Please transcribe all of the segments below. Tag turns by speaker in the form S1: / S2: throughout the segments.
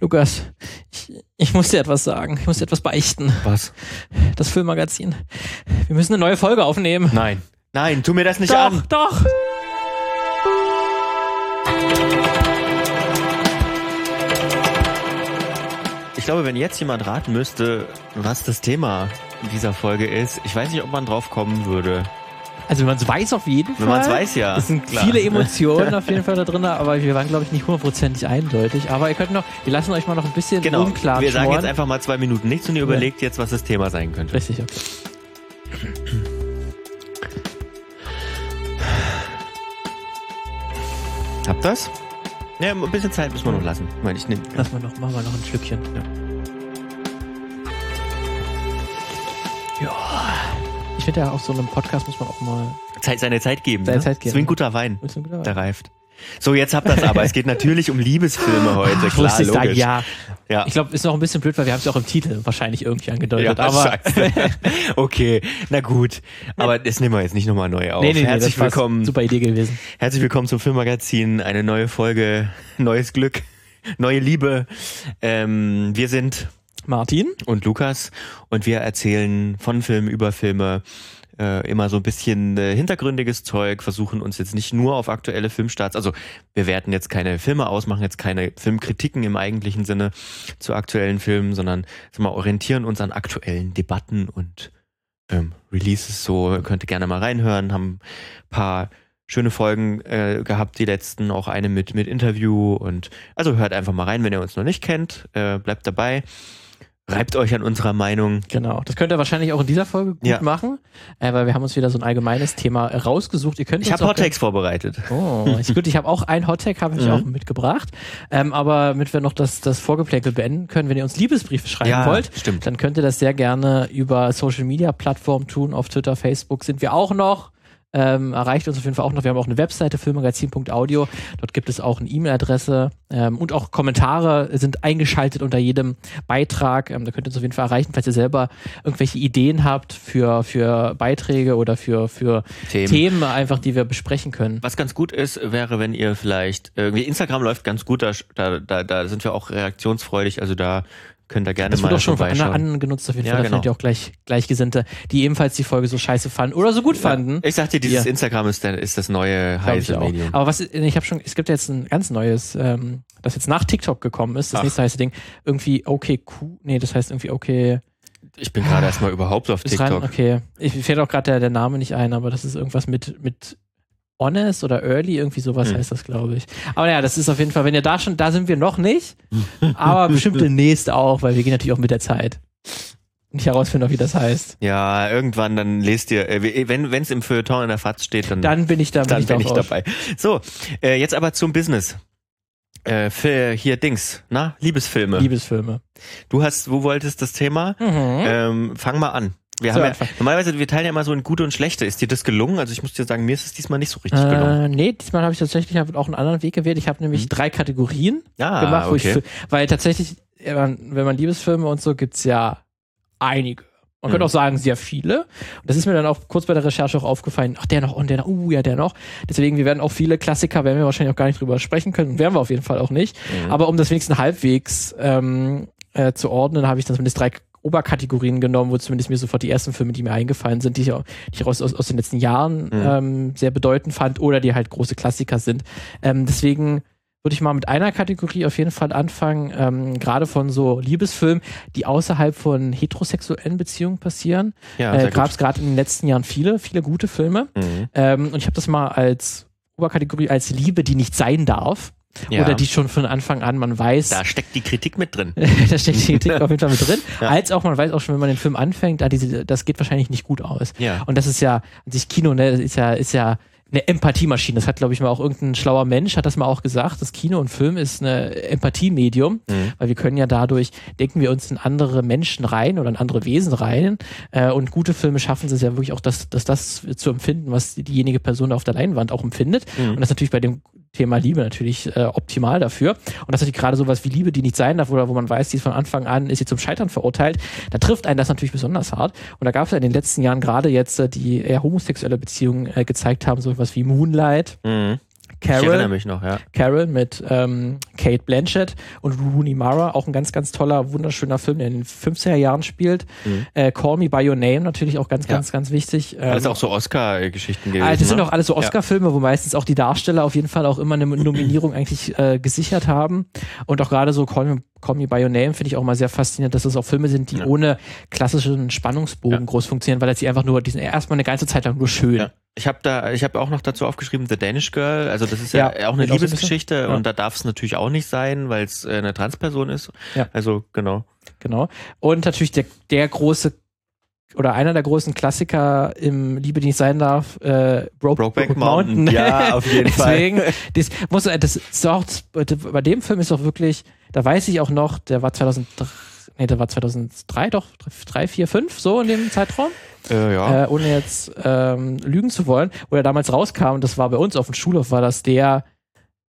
S1: Lukas, ich, ich muss dir etwas sagen. Ich muss dir etwas beichten.
S2: Was?
S1: Das Filmmagazin. Wir müssen eine neue Folge aufnehmen.
S2: Nein. Nein, tu mir das nicht
S1: doch,
S2: an.
S1: doch.
S2: Ich glaube, wenn jetzt jemand raten müsste, was das Thema dieser Folge ist, ich weiß nicht, ob man drauf kommen würde.
S1: Also wenn man es weiß auf jeden Fall.
S2: Wenn man es weiß, ja.
S1: Es sind
S2: Klar.
S1: viele Emotionen auf jeden Fall da drin, aber wir waren, glaube ich, nicht hundertprozentig eindeutig. Aber ihr könnt noch, wir lassen euch mal noch ein bisschen
S2: Genau.
S1: unklar
S2: Wir sagen jetzt einfach mal zwei Minuten nichts und ihr überlegt jetzt, was das Thema sein könnte.
S1: Richtig, okay.
S2: Habt das? Ja, ein bisschen Zeit müssen wir noch lassen. Ich meine, ich nehm,
S1: Lass mal noch, machen wir noch ein Schlückchen. Ja. Ich finde ja, auf so einem Podcast muss man auch mal
S2: Zeit, seine Zeit geben.
S1: Seine
S2: ne?
S1: Zeit geben.
S2: Das ist wie ein guter Wein,
S1: ein bisschen genauer.
S2: der reift. So, jetzt habt ihr das aber. Es geht natürlich um Liebesfilme heute.
S1: Ach,
S2: Klar, logisch.
S1: ja.
S2: ja.
S1: Ich glaube, ist noch ein bisschen blöd, weil wir haben es ja auch im Titel wahrscheinlich irgendwie angedeutet.
S2: Ja,
S1: aber
S2: okay, na gut. Aber das nehmen wir jetzt nicht nochmal neu auf.
S1: nee, nee, nee,
S2: Herzlich willkommen.
S1: Super Idee gewesen.
S2: Herzlich willkommen zum Filmmagazin. Eine neue Folge, neues Glück, neue Liebe. Ähm, wir sind
S1: Martin?
S2: und Lukas und wir erzählen von Filmen über Filme äh, immer so ein bisschen äh, hintergründiges Zeug, versuchen uns jetzt nicht nur auf aktuelle Filmstarts, also wir werten jetzt keine Filme aus, machen jetzt keine Filmkritiken im eigentlichen Sinne zu aktuellen Filmen, sondern sag mal, orientieren uns an aktuellen Debatten und ähm, Releases so, könnt ihr gerne mal reinhören, haben ein paar schöne Folgen äh, gehabt, die letzten, auch eine mit, mit Interview und also hört einfach mal rein, wenn ihr uns noch nicht kennt, äh, bleibt dabei. Reibt euch an unserer Meinung.
S1: Genau. Das könnt ihr wahrscheinlich auch in dieser Folge gut
S2: Ja.
S1: machen, äh, weil wir haben uns wieder so ein allgemeines Thema rausgesucht. Ihr könnt
S2: Ich habe
S1: auch
S2: Hottakes vorbereitet.
S1: Oh, ist gut. Ich habe auch ein Hottag, habe ich
S2: Mhm.
S1: auch mitgebracht. Ähm, aber damit wir noch das, das Vorgeplänkel beenden können, wenn ihr uns Liebesbriefe schreiben
S2: Ja,
S1: wollt,
S2: stimmt.
S1: dann könnt ihr das sehr gerne über Social Media Plattformen tun. Auf Twitter, Facebook sind wir auch noch. Ähm, erreicht uns auf jeden Fall auch noch. Wir haben auch eine Webseite, filmmagazin.audio. Dort gibt es auch eine E-Mail-Adresse ähm, und auch Kommentare sind eingeschaltet unter jedem Beitrag. Ähm, da könnt ihr uns auf jeden Fall erreichen, falls ihr selber irgendwelche Ideen habt für, für Beiträge oder für, für
S2: Themen.
S1: Themen einfach, die wir besprechen können.
S2: Was ganz gut ist, wäre, wenn ihr vielleicht, irgendwie Instagram läuft ganz gut, da, da, da, da sind wir auch reaktionsfreudig, also da könnt ihr gerne
S1: Das
S2: mal
S1: wird auch schon von anderen angenutzt auf jeden
S2: Ja,
S1: Fall. Da
S2: genau.
S1: findet ihr auch gleich Gleichgesinnte, die ebenfalls die Folge so scheiße fanden oder so gut fanden.
S2: Ich sag dir, dieses
S1: Ja.
S2: Instagram ist, der, ist das neue heiße. Medium.
S1: Aber was ich habe schon, es gibt ja jetzt ein ganz neues, ähm, das jetzt nach TikTok gekommen ist, das
S2: Ach.
S1: nächste heiße Ding, irgendwie okay Q, nee, das heißt irgendwie okay,
S2: Ich bin gerade erstmal überhaupt auf
S1: ist rein,
S2: TikTok.
S1: okay. Ich fällt auch gerade der, der Name nicht ein, aber das ist irgendwas mit mit Honest oder Early, irgendwie sowas
S2: Hm.
S1: heißt das, glaube ich. Aber ja, das ist auf jeden Fall, wenn ihr da schon, da sind wir noch nicht, aber bestimmt demnächst auch, weil wir gehen natürlich auch mit der Zeit. Nicht herausfinden, wie das heißt.
S2: Ja, irgendwann dann lest ihr, äh, wenn es im Feuilleton in der FAZ steht, dann,
S1: Dann bin ich da, bin
S2: dann
S1: ich, da
S2: bin ich
S1: auch raus.
S2: dabei. So, äh, jetzt aber zum Business. Äh, für hier Dings, na, Liebesfilme.
S1: Liebesfilme.
S2: Du hast, wo wolltest das Thema?
S1: Mhm.
S2: Ähm, fang mal an. Wir
S1: So,
S2: haben ja, normalerweise, wir teilen ja immer so in gute und schlechte. Ist dir das gelungen? Also ich muss dir sagen, mir ist es diesmal nicht so richtig gelungen.
S1: Äh, nee, diesmal habe ich tatsächlich auch einen anderen Weg gewählt. Ich habe nämlich
S2: Mhm.
S1: drei Kategorien
S2: Ah,
S1: gemacht, wo
S2: okay.
S1: ich, weil tatsächlich, wenn man, wenn man Liebesfilme und so, gibt's ja einige. Man könnte
S2: Mhm.
S1: auch sagen, sehr viele. Und das ist mir dann auch kurz bei der Recherche auch aufgefallen. Ach, der noch und der noch, uh, ja, der noch. Deswegen, wir werden auch viele Klassiker, werden wir wahrscheinlich auch gar nicht drüber sprechen können. Werden wir auf jeden Fall auch nicht.
S2: Mhm.
S1: Aber um das wenigstens halbwegs ähm, äh, zu ordnen, habe ich dann zumindest drei Oberkategorien genommen, wo zumindest mir sofort die ersten Filme, die mir eingefallen sind, die ich, auch, die ich aus, aus, aus den letzten Jahren
S2: Mhm.
S1: ähm, sehr bedeutend fand oder die halt große Klassiker sind. Ähm, deswegen würde ich mal mit einer Kategorie auf jeden Fall anfangen, ähm, gerade von so Liebesfilmen, die außerhalb von heterosexuellen Beziehungen passieren.
S2: ja,
S1: äh, Gab es gerade in den letzten Jahren viele, viele gute Filme.
S2: Mhm.
S1: Ähm, und ich habe das mal als Oberkategorie als Liebe, die nicht sein darf.
S2: Ja.
S1: Oder die schon von Anfang an man weiß,
S2: Da steckt die Kritik mit drin.
S1: da steckt die Kritik auf jeden Fall mit drin.
S2: Ja.
S1: Als auch man weiß auch schon, wenn man den Film anfängt, ah, diese, das geht wahrscheinlich nicht gut aus.
S2: Ja.
S1: Und das ist ja, sich Kino, ne, ist ja, ist ja eine Empathiemaschine. Das hat, glaube ich, mal auch irgendein schlauer Mensch, hat das mal auch gesagt. Das Kino und Film ist eine Empathiemedium,
S2: Mhm.
S1: weil wir können ja dadurch, denken wir uns in andere Menschen rein oder in andere Wesen rein. Äh, und gute Filme schaffen es ja wirklich auch, dass, dass das zu empfinden, was diejenige Person auf der Leinwand auch empfindet.
S2: Mhm.
S1: Und das ist natürlich bei dem Thema Liebe natürlich äh, optimal dafür. Und das ist gerade sowas wie Liebe, die nicht sein darf, oder wo man weiß, die ist von Anfang an, ist sie zum Scheitern verurteilt. Da trifft einen das natürlich besonders hart. Und da gab es ja in den letzten Jahren gerade jetzt, äh, die eher homosexuelle Beziehungen äh, gezeigt haben, so was wie Moonlight,
S2: Mhm.
S1: Carol.
S2: Ich erinnere mich noch, ja.
S1: Carol mit ähm, Kate Blanchett und Rooney Mara, auch ein ganz, ganz toller, wunderschöner Film, der in den 50er Jahren spielt. Mhm. Äh, Call Me By Your Name natürlich auch ganz, ja. ganz, ganz wichtig.
S2: Ähm, alles auch so Oscar-Geschichten
S1: gewesen. Also das sind ne? auch alles so Oscar-Filme, wo meistens auch die Darsteller auf jeden Fall auch immer eine Nominierung eigentlich äh, gesichert haben. Und auch gerade so Call Me, Call Me By Your Name finde ich auch mal sehr faszinierend, dass es auch Filme sind, die ja. ohne klassischen Spannungsbogen groß funktionieren, weil sie einfach nur, die sind erstmal eine ganze Zeit lang nur schön.
S2: Ich habe da, ich habe auch noch dazu aufgeschrieben, The Danish Girl. Also das ist ja, ja auch eine Liebesgeschichte auch und da darf es natürlich auch nicht sein, weil es äh, eine Transperson ist. Ja. Also genau.
S1: Genau. Und natürlich der, der große oder einer der großen Klassiker im Liebe, die nicht sein darf, äh,
S2: Broke, Brokeback Mountain. Mountain.
S1: Ja, auf jeden Deswegen, Fall. Das muss, das ist auch, bei dem Film ist auch wirklich, da weiß ich auch noch, der war 2003, nee, der war 2003 doch, 3, 4, 5, so in dem Zeitraum.
S2: Äh, ja.
S1: Äh, ohne jetzt ähm, lügen zu wollen, wo er damals rauskam, das war bei uns auf dem Schulhof, war das der,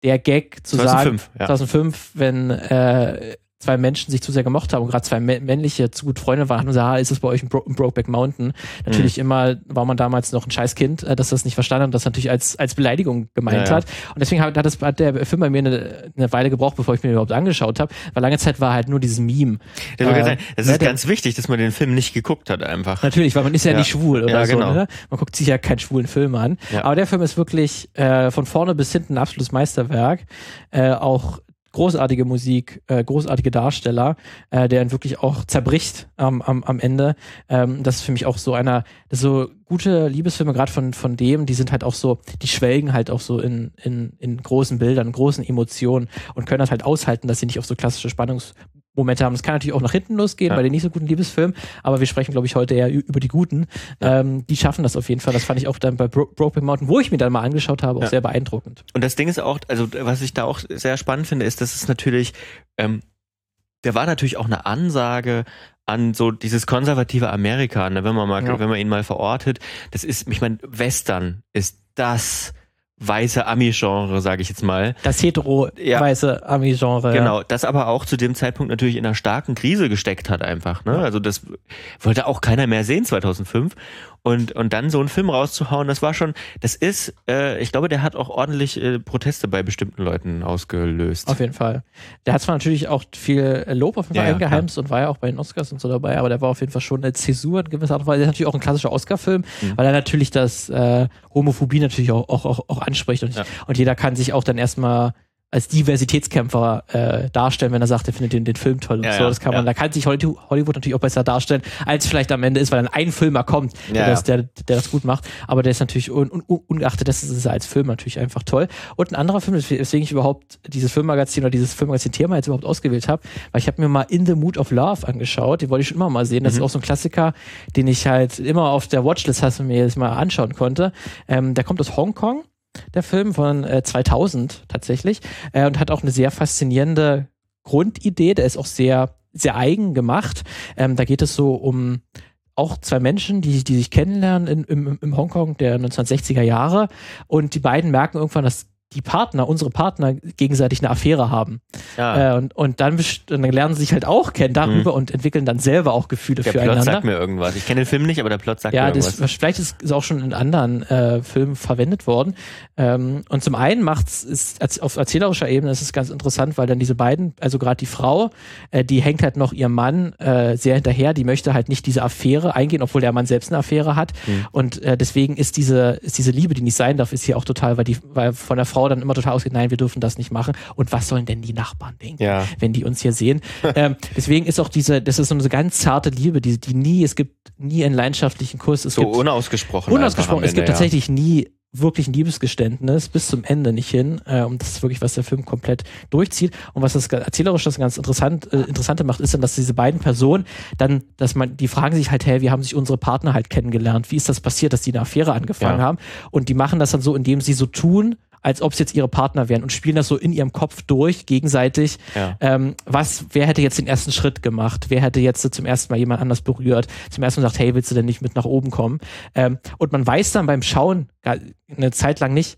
S1: der Gag zu 2005, sagen, ja. 2005, wenn äh, zwei Menschen sich zu sehr gemocht haben und gerade zwei männliche zu gut Freunde waren und gesagt, ah, ist das bei euch ein, Bro ein Brokeback Mountain? Natürlich mhm. immer war man damals noch ein scheiß Kind, äh, dass das nicht verstanden hat und das natürlich als, als Beleidigung gemeint ja, hat. Und deswegen hat, hat, das, hat der Film bei mir eine, eine Weile gebraucht, bevor ich mir überhaupt angeschaut habe, weil lange Zeit war halt nur dieses Meme.
S2: Ja, äh, das ist ganz wichtig, dass man den Film nicht geguckt hat einfach.
S1: Natürlich, weil man ist ja, ja. nicht schwul oder so. Genau. Ne? Man guckt sich ja keinen schwulen Film an. Aber der Film ist wirklich äh, von vorne bis hinten ein absolutes Meisterwerk. Äh, auch großartige Musik, äh, großartige Darsteller, äh, der ihn wirklich auch zerbricht ähm, am, am Ende. Ähm, das ist für mich auch so einer, so gute Liebesfilme, gerade von, von dem, die sind halt auch so, die schwelgen halt auch so in, in, in großen Bildern, großen Emotionen und können das halt aushalten, dass sie nicht auf so klassische Spannungs Momente haben. Das kann natürlich auch nach hinten losgehen ja. bei den nicht so guten Liebesfilmen, aber wir sprechen, glaube ich, heute eher über die guten. Ja. Ähm, die schaffen das auf jeden Fall. Das fand ich auch dann bei Bro Broken Mountain, wo ich mir dann mal angeschaut habe, auch ja. sehr beeindruckend.
S2: Und das Ding ist auch, also was ich da auch sehr spannend finde, ist, dass es natürlich, ähm, der war natürlich auch eine Ansage an so dieses konservative Amerika, ne, wenn man mal, wenn man ihn mal verortet. Das ist, ich meine, Western ist das weiße Ami-Genre, sage ich jetzt mal.
S1: Das hetero-weiße ja. Ami-Genre.
S2: Genau, das aber auch zu dem Zeitpunkt natürlich in einer starken Krise gesteckt hat einfach. Ne? Also das wollte auch keiner mehr sehen 2005. Und, und dann so einen Film rauszuhauen, das war schon, das ist, äh, ich glaube, der hat auch ordentlich äh, Proteste bei bestimmten Leuten ausgelöst.
S1: Auf jeden Fall. Der hat zwar natürlich auch viel Lob auf jeden Fall ja, eingeheimst ja, und war ja auch bei den Oscars und so dabei, aber der war auf jeden Fall schon eine Zäsur in gewisser Art und Weise. Der ist natürlich auch ein klassischer Oscar-Film, mhm. weil er natürlich das äh, Homophobie natürlich auch, auch, auch, auch anspricht und, ja. und jeder kann sich auch dann erstmal als Diversitätskämpfer äh, darstellen, wenn er sagt, er findet den, den Film toll und ja, so. Das kann man, ja. da kann sich Hollywood natürlich auch besser darstellen, als vielleicht am Ende ist, weil dann ein Filmer kommt, der, ja, das, der, der das gut macht. Aber der ist natürlich un, un, ungeachtet, das ist er als Film natürlich einfach toll. Und ein anderer Film, weswegen ich überhaupt dieses Filmmagazin oder dieses Filmmagazin-Thema jetzt überhaupt ausgewählt habe, weil ich habe mir mal In the Mood of Love angeschaut. Den wollte ich schon immer mal sehen. Das mhm. ist auch so ein Klassiker, den ich halt immer auf der Watchlist hast und mir jetzt mal anschauen konnte. Ähm, der kommt aus Hongkong der Film von äh, 2000 tatsächlich äh, und hat auch eine sehr faszinierende Grundidee. Der ist auch sehr sehr eigen gemacht. Ähm, da geht es so um auch zwei Menschen, die, die sich kennenlernen in, im, im Hongkong der 1960er Jahre und die beiden merken irgendwann, dass die Partner, unsere Partner gegenseitig eine Affäre haben. Ja. Äh, und, und dann, dann lernen sie sich halt auch kennen darüber mhm. und entwickeln dann selber auch Gefühle
S2: der
S1: füreinander. Der
S2: Plot sagt mir irgendwas. Ich kenne den Film nicht, aber der Plot sagt ja, mir irgendwas.
S1: Ja, vielleicht ist es auch schon in anderen äh, Filmen verwendet worden. Ähm, und zum einen macht es auf erzählerischer Ebene ist es ganz interessant, weil dann diese beiden, also gerade die Frau, äh, die hängt halt noch ihrem Mann äh, sehr hinterher, die möchte halt nicht diese Affäre eingehen, obwohl der Mann selbst eine Affäre hat. Mhm. Und äh, deswegen ist diese, ist diese Liebe, die nicht sein darf, ist hier auch total, weil die, weil von der Frau Frau dann immer total ausgeht, nein, wir dürfen das nicht machen. Und was sollen denn die Nachbarn denken, ja. wenn die uns hier sehen? ähm, deswegen ist auch diese, das ist so eine ganz zarte Liebe, die, die nie, es gibt nie einen leidenschaftlichen Kuss. Es
S2: so
S1: gibt,
S2: unausgesprochen.
S1: Unausgesprochen. Ende, es gibt ja. tatsächlich nie wirklich ein Liebesgeständnis bis zum Ende nicht hin. Äh, und das ist wirklich, was der Film komplett durchzieht. Und was das erzählerisch das ganz interessant, äh, Interessante macht, ist dann, dass diese beiden Personen dann, dass man, die fragen sich halt, hey, wie haben sich unsere Partner halt kennengelernt? Wie ist das passiert, dass die eine Affäre angefangen ja. haben? Und die machen das dann so, indem sie so tun, als ob es jetzt ihre Partner wären und spielen das so in ihrem Kopf durch, gegenseitig. Ja. Ähm, was, wer hätte jetzt den ersten Schritt gemacht? Wer hätte jetzt so zum ersten Mal jemand anders berührt? Zum ersten Mal gesagt, hey, willst du denn nicht mit nach oben kommen? Ähm, und man weiß dann beim Schauen eine Zeit lang nicht,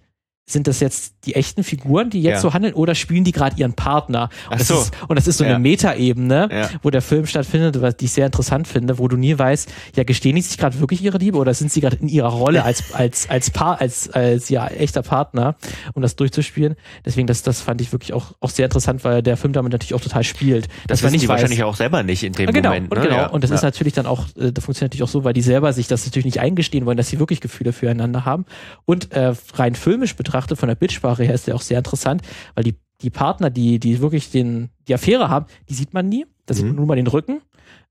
S1: sind das jetzt die echten Figuren, die jetzt
S2: Ja.
S1: so handeln, oder spielen die gerade ihren Partner? Und,
S2: Ach
S1: das
S2: so.
S1: ist, und das ist so
S2: Ja.
S1: eine Metaebene,
S2: Ja.
S1: wo der Film stattfindet, was die ich sehr interessant finde, wo du nie weißt, ja, gestehen die sich gerade wirklich ihre Liebe oder sind sie gerade in ihrer Rolle als, als, als Paar, als, als ja, echter Partner, um das durchzuspielen. Deswegen, das, das fand ich wirklich auch, auch sehr interessant, weil der Film damit natürlich auch total spielt.
S2: Das die
S1: weiß-
S2: wahrscheinlich auch selber nicht in dem
S1: ja, genau,
S2: Moment.
S1: und
S2: ne?
S1: genau.
S2: Ja.
S1: Und das ist natürlich dann auch, äh, das funktioniert natürlich auch so, weil die selber sich das natürlich nicht eingestehen wollen, dass sie wirklich Gefühle füreinander haben. Und äh, rein filmisch betrachtet, von der Bildsprache her ist der auch sehr interessant, weil die, die Partner, die, die wirklich den, die Affäre haben, die sieht man nie. Da sieht
S2: Mhm.
S1: man nur mal den Rücken.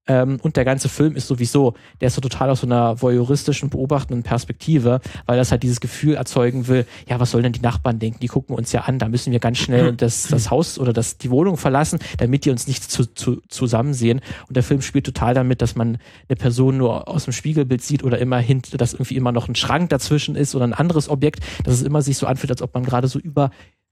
S1: Ähm, und der ganze Film ist sowieso, der ist so total aus so einer voyeuristischen, beobachtenden Perspektive, weil das halt dieses Gefühl erzeugen will, ja, was sollen denn die Nachbarn denken? Die gucken uns ja an, da müssen wir ganz schnell das, das Haus oder das, die Wohnung verlassen, damit die uns nicht zu, zu, zusammen sehen. Und der Film spielt total damit, dass man eine Person nur aus dem Spiegelbild sieht oder immer hinter, dass irgendwie immer noch ein Schrank dazwischen ist oder ein anderes Objekt, dass es immer sich so anfühlt, als ob man gerade so über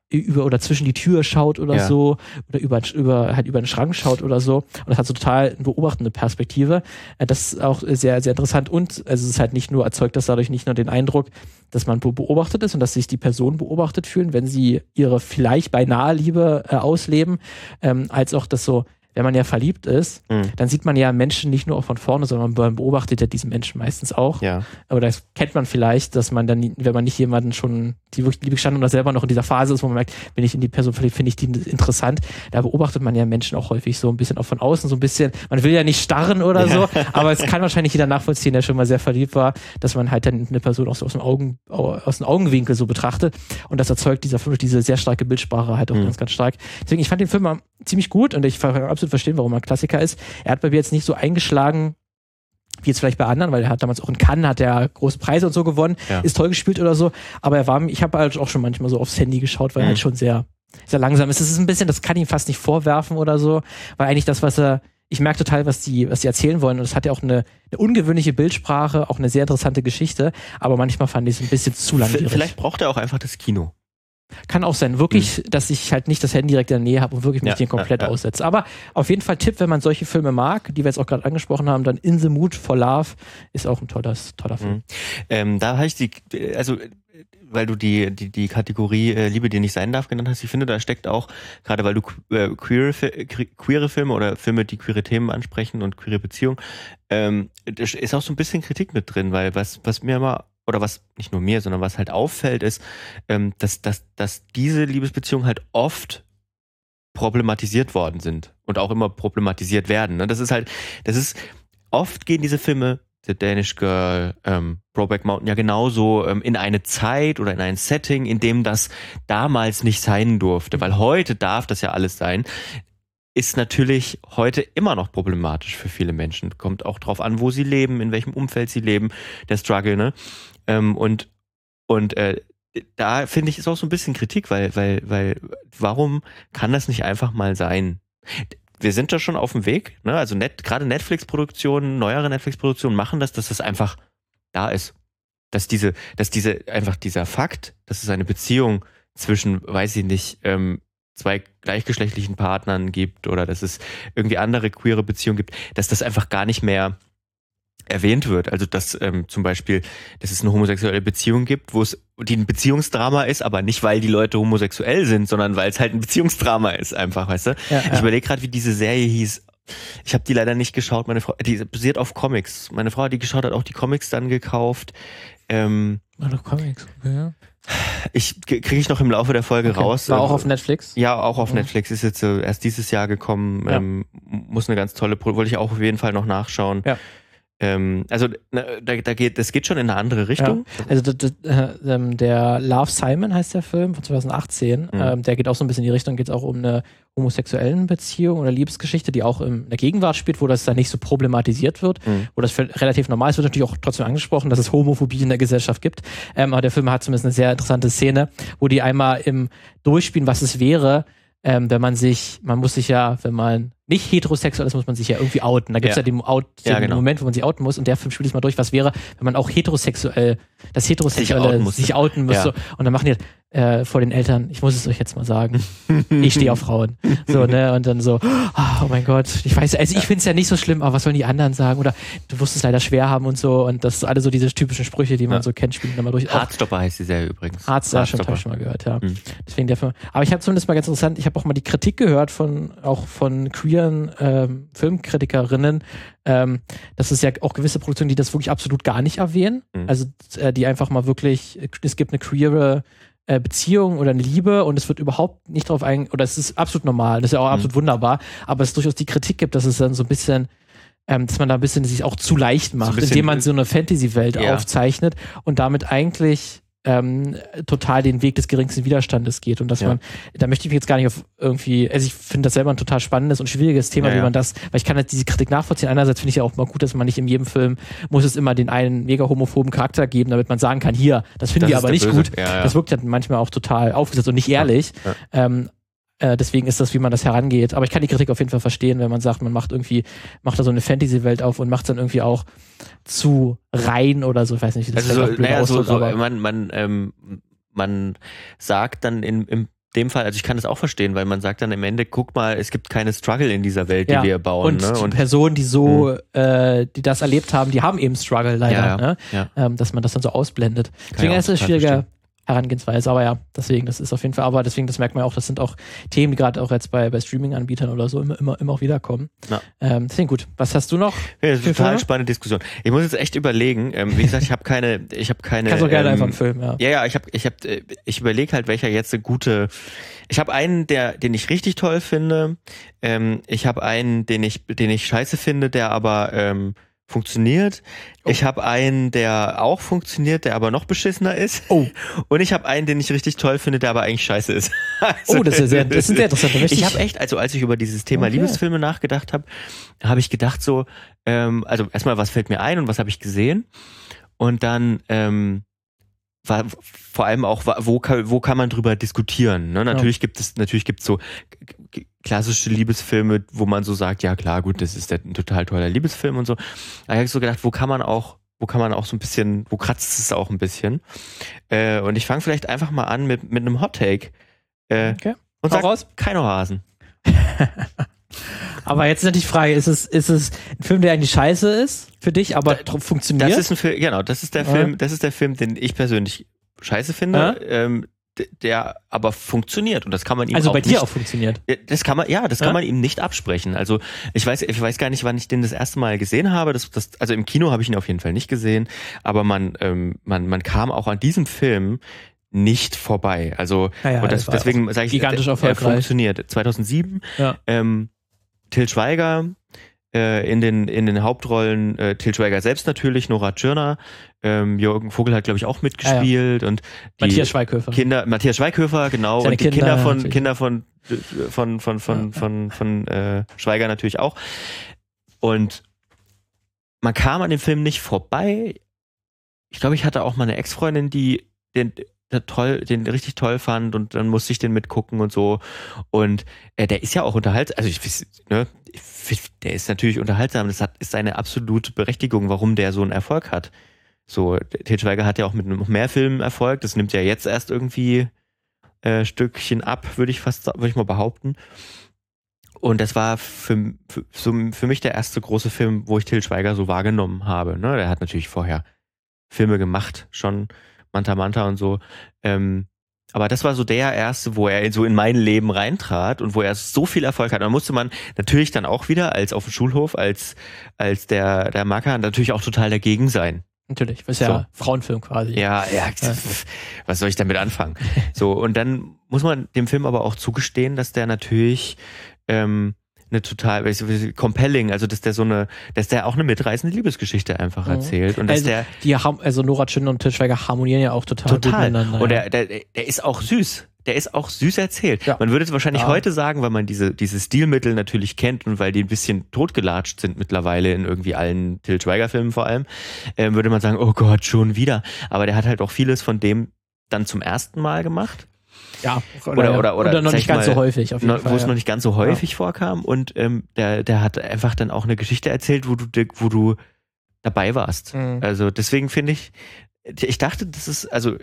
S1: über oder zwischen die Tür schaut oder
S2: Ja.
S1: so oder über, über halt über den Schrank schaut oder so und das hat so total eine beobachtende Perspektive Äh, das ist auch sehr sehr interessant und also es ist halt nicht nur erzeugt das dadurch nicht nur den Eindruck dass man be- beobachtet ist und dass sich die Personen beobachtet fühlen wenn sie ihre vielleicht beinahe Liebe äh, ausleben ähm, als auch das so wenn man ja verliebt ist,
S2: Mhm.
S1: dann sieht man ja Menschen nicht nur von vorne, sondern man beobachtet ja diesen Menschen meistens auch.
S2: Ja.
S1: Aber das kennt man vielleicht, dass man dann, wenn man nicht jemanden schon die wirklich Liebe gestanden oder selber noch in dieser Phase ist, wo man merkt, bin ich in die Person verliebt, finde ich die interessant. Da beobachtet man ja Menschen auch häufig so ein bisschen auch von außen, so ein bisschen, man will ja nicht starren oder so, aber es kann wahrscheinlich jeder nachvollziehen, der schon mal sehr verliebt war, dass man halt dann eine Person auch so aus dem Augen, aus dem Augenwinkel so betrachtet. Und das erzeugt dieser Film diese sehr starke Bildsprache halt auch
S2: Mhm.
S1: ganz, ganz stark. Deswegen, ich fand den Film mal ziemlich gut und ich kann absolut verstehen, warum er ein Klassiker ist. Er hat bei mir jetzt nicht so eingeschlagen, wie jetzt vielleicht bei anderen, weil er hat damals auch in Cannes, hat er große Preise und so gewonnen,
S2: Ja.
S1: ist toll gespielt oder so, aber er war, ich habe halt auch schon manchmal so aufs Handy geschaut, weil er
S2: Mhm.
S1: halt schon sehr, sehr langsam ist. Es ist ein bisschen, das kann ich ihm fast nicht vorwerfen oder so, weil eigentlich das, was er, ich merke total, was die, was die erzählen wollen und es hat ja auch eine, eine ungewöhnliche Bildsprache, auch eine sehr interessante Geschichte, aber manchmal fand ich es ein bisschen zu langwierig.
S2: Vielleicht braucht er auch einfach das Kino.
S1: Kann auch sein, wirklich, dass ich halt nicht das Handy direkt in der Nähe habe und wirklich mich
S2: Mhm. Ja,
S1: den komplett
S2: ja, ja.
S1: aussetze. Aber auf jeden Fall Tipp, wenn man solche Filme mag, die wir jetzt auch gerade angesprochen haben, dann In the Mood for Love ist auch ein tolles, toller Film.
S2: Mhm. Ähm, da habe ich die, also weil du die, die, die Kategorie äh, Liebe, die nicht sein darf genannt hast, ich finde, da steckt auch, gerade weil du äh, queere, queere Filme oder Filme, die queere Themen ansprechen und queere Beziehungen, ähm, da ist auch so ein bisschen Kritik mit drin, weil was, was mir immer, oder was nicht nur mir, sondern was halt auffällt, ist, ähm, dass, dass, dass diese Liebesbeziehungen halt oft problematisiert worden sind und auch immer problematisiert werden. Ne? Das ist halt, das ist, oft gehen diese Filme, The Danish Girl, ähm, Brokeback Mountain, ja genauso ähm, in eine Zeit oder in ein Setting, in dem das damals nicht sein durfte, weil heute darf das ja alles sein. Ist natürlich heute immer noch problematisch für viele Menschen. Kommt auch drauf an, wo sie leben, in welchem Umfeld sie leben, der Struggle, ne? Ähm, und und äh, da finde ich ist auch so ein bisschen Kritik, weil, weil, weil, warum kann das nicht einfach mal sein? Wir sind da schon auf dem Weg, ne? Also net, gerade Netflix-Produktionen, neuere Netflix-Produktionen machen das, dass das einfach da ist. Dass diese, dass diese, einfach dieser Fakt, dass es eine Beziehung zwischen, weiß ich nicht, ähm, zwei gleichgeschlechtlichen Partnern gibt oder dass es irgendwie andere queere Beziehungen gibt, dass das einfach gar nicht mehr erwähnt wird. Also dass ähm, zum Beispiel, dass es eine homosexuelle Beziehung gibt, wo es die ein Beziehungsdrama ist, aber nicht weil die Leute homosexuell sind, sondern weil es halt ein Beziehungsdrama ist, einfach, weißt du?
S1: Ja,
S2: Ich
S1: ja.
S2: überlege gerade, wie diese Serie hieß. Ich habe die leider nicht geschaut. Meine Frau, die basiert auf Comics. Meine Frau, die geschaut hat, auch die Comics dann gekauft. Ähm,
S1: doch Comics, okay. ja.
S2: Ich kriege ich noch im Laufe der Folge
S1: Okay.
S2: raus.
S1: War auch
S2: Ähm,
S1: auf Netflix?
S2: ja, auch auf
S1: Mhm.
S2: Netflix ist jetzt so erst dieses Jahr gekommen.
S1: Ja.
S2: Ähm, muss eine ganz tolle, wollte ich auch auf jeden Fall noch nachschauen.
S1: Ja.
S2: Ähm, also da, da geht, das geht schon in eine andere Richtung.
S1: Also d- d- äh, ähm, der Love Simon heißt der Film von 2018.
S2: Mhm.
S1: Ähm, der geht auch so ein bisschen in die Richtung, geht auch um eine homosexuellen Beziehung oder Liebesgeschichte, die auch in der Gegenwart spielt, wo das dann nicht so problematisiert wird,
S2: Mhm.
S1: wo das für- relativ normal ist. Wird natürlich auch trotzdem angesprochen, dass es Homophobie in der Gesellschaft gibt. Ähm, aber der Film hat zumindest eine sehr interessante Szene, wo die einmal im Durchspielen, was es wäre, ähm, wenn man sich, man muss sich ja, wenn man nicht heterosexuell ist, muss man sich ja irgendwie outen. Da gibt es ja. ja, den, Out, den
S2: Ja, genau.
S1: Moment, wo man sich outen muss und der Film spielt es mal durch, was wäre, wenn man auch heterosexuell, das Heterosexuelle
S2: outen musste.
S1: sich outen müsste.
S2: Ja.
S1: Und dann machen die äh, vor den Eltern, ich muss es euch jetzt mal sagen, ich stehe auf Frauen. So, ne? Und dann so, oh mein Gott, ich weiß, also ich finde es ja nicht so schlimm, aber was sollen die anderen sagen? Oder du wirst es leider schwer haben und so. Und das sind alle so diese typischen Sprüche, die man so kennt, spielen dann mal durch.
S2: Hardstopper heißt die Serie übrigens.
S1: Stimmt,
S2: Heartstopper.
S1: habe ich schon mal gehört, ja.
S2: Mhm.
S1: Deswegen der Film. Aber ich habe zumindest mal ganz interessant, ich habe auch mal die Kritik gehört von, auch von queeren ähm, Filmkritikerinnen, ähm, dass es ja auch gewisse Produktionen, die das wirklich absolut gar nicht erwähnen.
S2: Mhm.
S1: Also äh, die einfach mal wirklich, es gibt eine queere äh, Beziehung oder eine Liebe und es wird überhaupt nicht drauf ein, oder es ist absolut normal, das ist ja auch
S2: Mhm.
S1: absolut wunderbar, aber es durchaus die Kritik gibt, dass es dann so ein bisschen ähm, dass man da ein bisschen sich auch zu leicht macht,
S2: bisschen-
S1: indem man so eine Fantasy-Welt
S2: Ja.
S1: aufzeichnet und damit eigentlich ähm, total den Weg des geringsten Widerstandes geht und dass
S2: Ja.
S1: man, da möchte ich mich jetzt gar nicht auf irgendwie, also ich finde das selber ein total spannendes und schwieriges Thema,
S2: Ja,
S1: wie man das, weil ich kann halt diese Kritik nachvollziehen. Einerseits finde ich ja auch mal gut, dass man nicht in jedem Film muss es immer den einen mega homophoben Charakter geben, damit man sagen kann, hier, das finden wir aber nicht
S2: Böse.
S1: gut. Das wirkt ja manchmal auch total aufgesetzt und nicht ehrlich. Ähm, äh, deswegen ist das, wie man das herangeht. Aber ich kann die Kritik auf jeden Fall verstehen, wenn man sagt, man macht irgendwie, macht da so eine Fantasy-Welt auf und macht dann irgendwie auch zu rein oder so. Ich weiß nicht, wie das
S2: Also so, naja, so, so, man, man, ähm, man sagt dann in, in dem Fall, also ich kann das auch verstehen, weil man sagt dann im Ende, guck mal, es gibt keine Struggle in dieser Welt, die
S1: Ja,
S2: wir bauen.
S1: und
S2: ne?
S1: die
S2: Und
S1: Personen, die so, äh, die das erlebt haben, die haben eben Struggle leider,
S2: Ja, ja,
S1: ne?
S2: ja.
S1: Ähm, dass man das dann so ausblendet. Deswegen
S2: ich auch
S1: ist es schwieriger. Herangehensweise, aber ja, deswegen, das ist auf jeden Fall, aber deswegen, das merkt man auch, das sind auch Themen, die gerade auch jetzt bei, bei Streaming-Anbietern oder so immer, immer, immer auch wiederkommen.
S2: Ja.
S1: Ähm, deswegen gut. Was hast du noch?
S2: Ja, das ist eine total
S1: Filme?
S2: spannende Diskussion. Ich muss jetzt echt überlegen. Ähm, wie gesagt, ich habe keine, ich habe keine.
S1: Kannst du gerne
S2: ähm,
S1: einfach einen Film, ja.
S2: Ja, ja, ich habe, ich habe, ich überlege halt, welcher jetzt eine gute. Ich habe einen, der, den ich richtig toll finde. Ähm, ich habe einen, den ich, den ich scheiße finde, der aber ähm, funktioniert.
S1: Oh.
S2: Ich habe einen, der auch funktioniert, der aber noch beschissener ist.
S1: Oh.
S2: Und ich habe einen, den ich richtig toll finde, der aber eigentlich scheiße ist. Also,
S1: Oh, das ist ja sehr, das ist sehr interessant. Da möchte
S2: ich habe echt, also als ich über dieses Thema
S1: Okay.
S2: Liebesfilme nachgedacht habe, habe ich gedacht so, ähm, also erstmal, was fällt mir ein und was habe ich gesehen? Und dann ähm, war vor allem auch, wo kann, wo kann man drüber diskutieren? Ne? Natürlich gibt es, natürlich gibt es so klassische Liebesfilme, wo man so sagt, ja klar, gut, das ist ein total toller Liebesfilm und so. Ich habe so gedacht, wo kann man auch, wo kann man auch so ein bisschen, wo kratzt es auch ein bisschen? Äh, und ich fange vielleicht einfach mal an mit, mit einem Hot Take. Äh,
S1: Okay.
S2: und sag,
S1: raus.
S2: keine Hasen.
S1: Aber jetzt ist natürlich die Frage, ist es, ist es ein Film, der eigentlich scheiße ist für dich, aber tr- funktioniert?
S2: Das ist ein Film, genau, das ist der
S1: Ja.
S2: Film, das ist der Film, den ich persönlich scheiße finde, ähm, d- der aber funktioniert und das kann man ihm
S1: also bei
S2: nicht,
S1: dir auch funktioniert.
S2: das kann man, ja, das kann
S1: Ja?
S2: man ihm nicht absprechen. Also ich weiß, ich weiß gar nicht, wann ich den das erste Mal gesehen habe. Das, das, also im Kino habe ich ihn auf jeden Fall nicht gesehen, aber man, ähm, man, man kam auch an diesem Film nicht vorbei. Also
S1: Ja, ja,
S2: und das, deswegen sage ich,
S1: gigantisch erfolgreich.
S2: funktioniert. 2007
S1: Ja.
S2: ähm, Till Schweiger äh, in den in den Hauptrollen äh, Till Schweiger selbst natürlich, Nora Tschirner, ähm, Jürgen Vogel hat glaube ich auch mitgespielt und die
S1: Matthias Schweighöfer.
S2: Kinder Matthias Schweighöfer genau
S1: Seine
S2: und die
S1: Kinder
S2: Kinder, von
S1: natürlich.
S2: Kinder von von von von
S1: Ja.
S2: von von, äh, Schweiger natürlich auch und man kam an dem Film nicht vorbei. Ich glaube, ich hatte auch mal eine Ex-Freundin, die den toll, den richtig toll fand und dann musste ich den mitgucken und so. Und äh, der ist ja auch unterhaltsam, also ich, ne, der ist natürlich unterhaltsam. Das hat, ist eine absolute Berechtigung, warum der so einen Erfolg hat. So, Til Schweiger hat ja auch mit noch mehr Filmen Erfolg. Das nimmt ja jetzt erst irgendwie äh, Stückchen ab, würde ich fast, würde ich mal behaupten. Und das war für, für, für mich der erste große Film, wo ich Til Schweiger so wahrgenommen habe. Ne? Der hat natürlich vorher Filme gemacht, schon Manta Manta und so. Ähm, aber das war so der erste, wo er so in mein Leben reintrat und wo er so viel Erfolg hat. Da musste man natürlich dann auch wieder als auf dem Schulhof, als, als der, der Macker natürlich auch total dagegen sein.
S1: Natürlich, das ist ja Frauenfilm quasi.
S2: Ja, ja, was soll ich damit anfangen? So, und dann muss man dem Film aber auch zugestehen, dass der natürlich ähm, eine total compelling, also dass der so eine, dass der auch eine mitreißende Liebesgeschichte einfach
S1: Mhm.
S2: erzählt und dass
S1: Also,
S2: der
S1: die also Nora Tschirner und Til Schweiger harmonieren ja auch total,
S2: total
S1: miteinander.
S2: und der, der, der ist auch süß. Der ist auch süß erzählt.
S1: Ja.
S2: Man würde es wahrscheinlich
S1: Ja.
S2: heute sagen, weil man diese, diese Stilmittel natürlich kennt und weil die ein bisschen totgelatscht sind mittlerweile in irgendwie allen Til Schweiger-Filmen vor allem, ähm, würde man sagen, oh Gott, schon wieder. Aber der hat halt auch vieles von dem dann zum ersten Mal gemacht.
S1: Ja,
S2: Oder- oder- oder,
S1: noch
S2: sag
S1: nicht
S2: ich
S1: ganz
S2: mal,
S1: so häufig auf jeden
S2: noch,
S1: Fall.
S2: wo es
S1: ja.
S2: noch nicht ganz so häufig vorkam und ähm, der, der hat einfach dann auch eine Geschichte erzählt, wo du, wo du dabei warst.
S1: Mhm.
S2: Also deswegen finde ich, ich dachte, das ist, also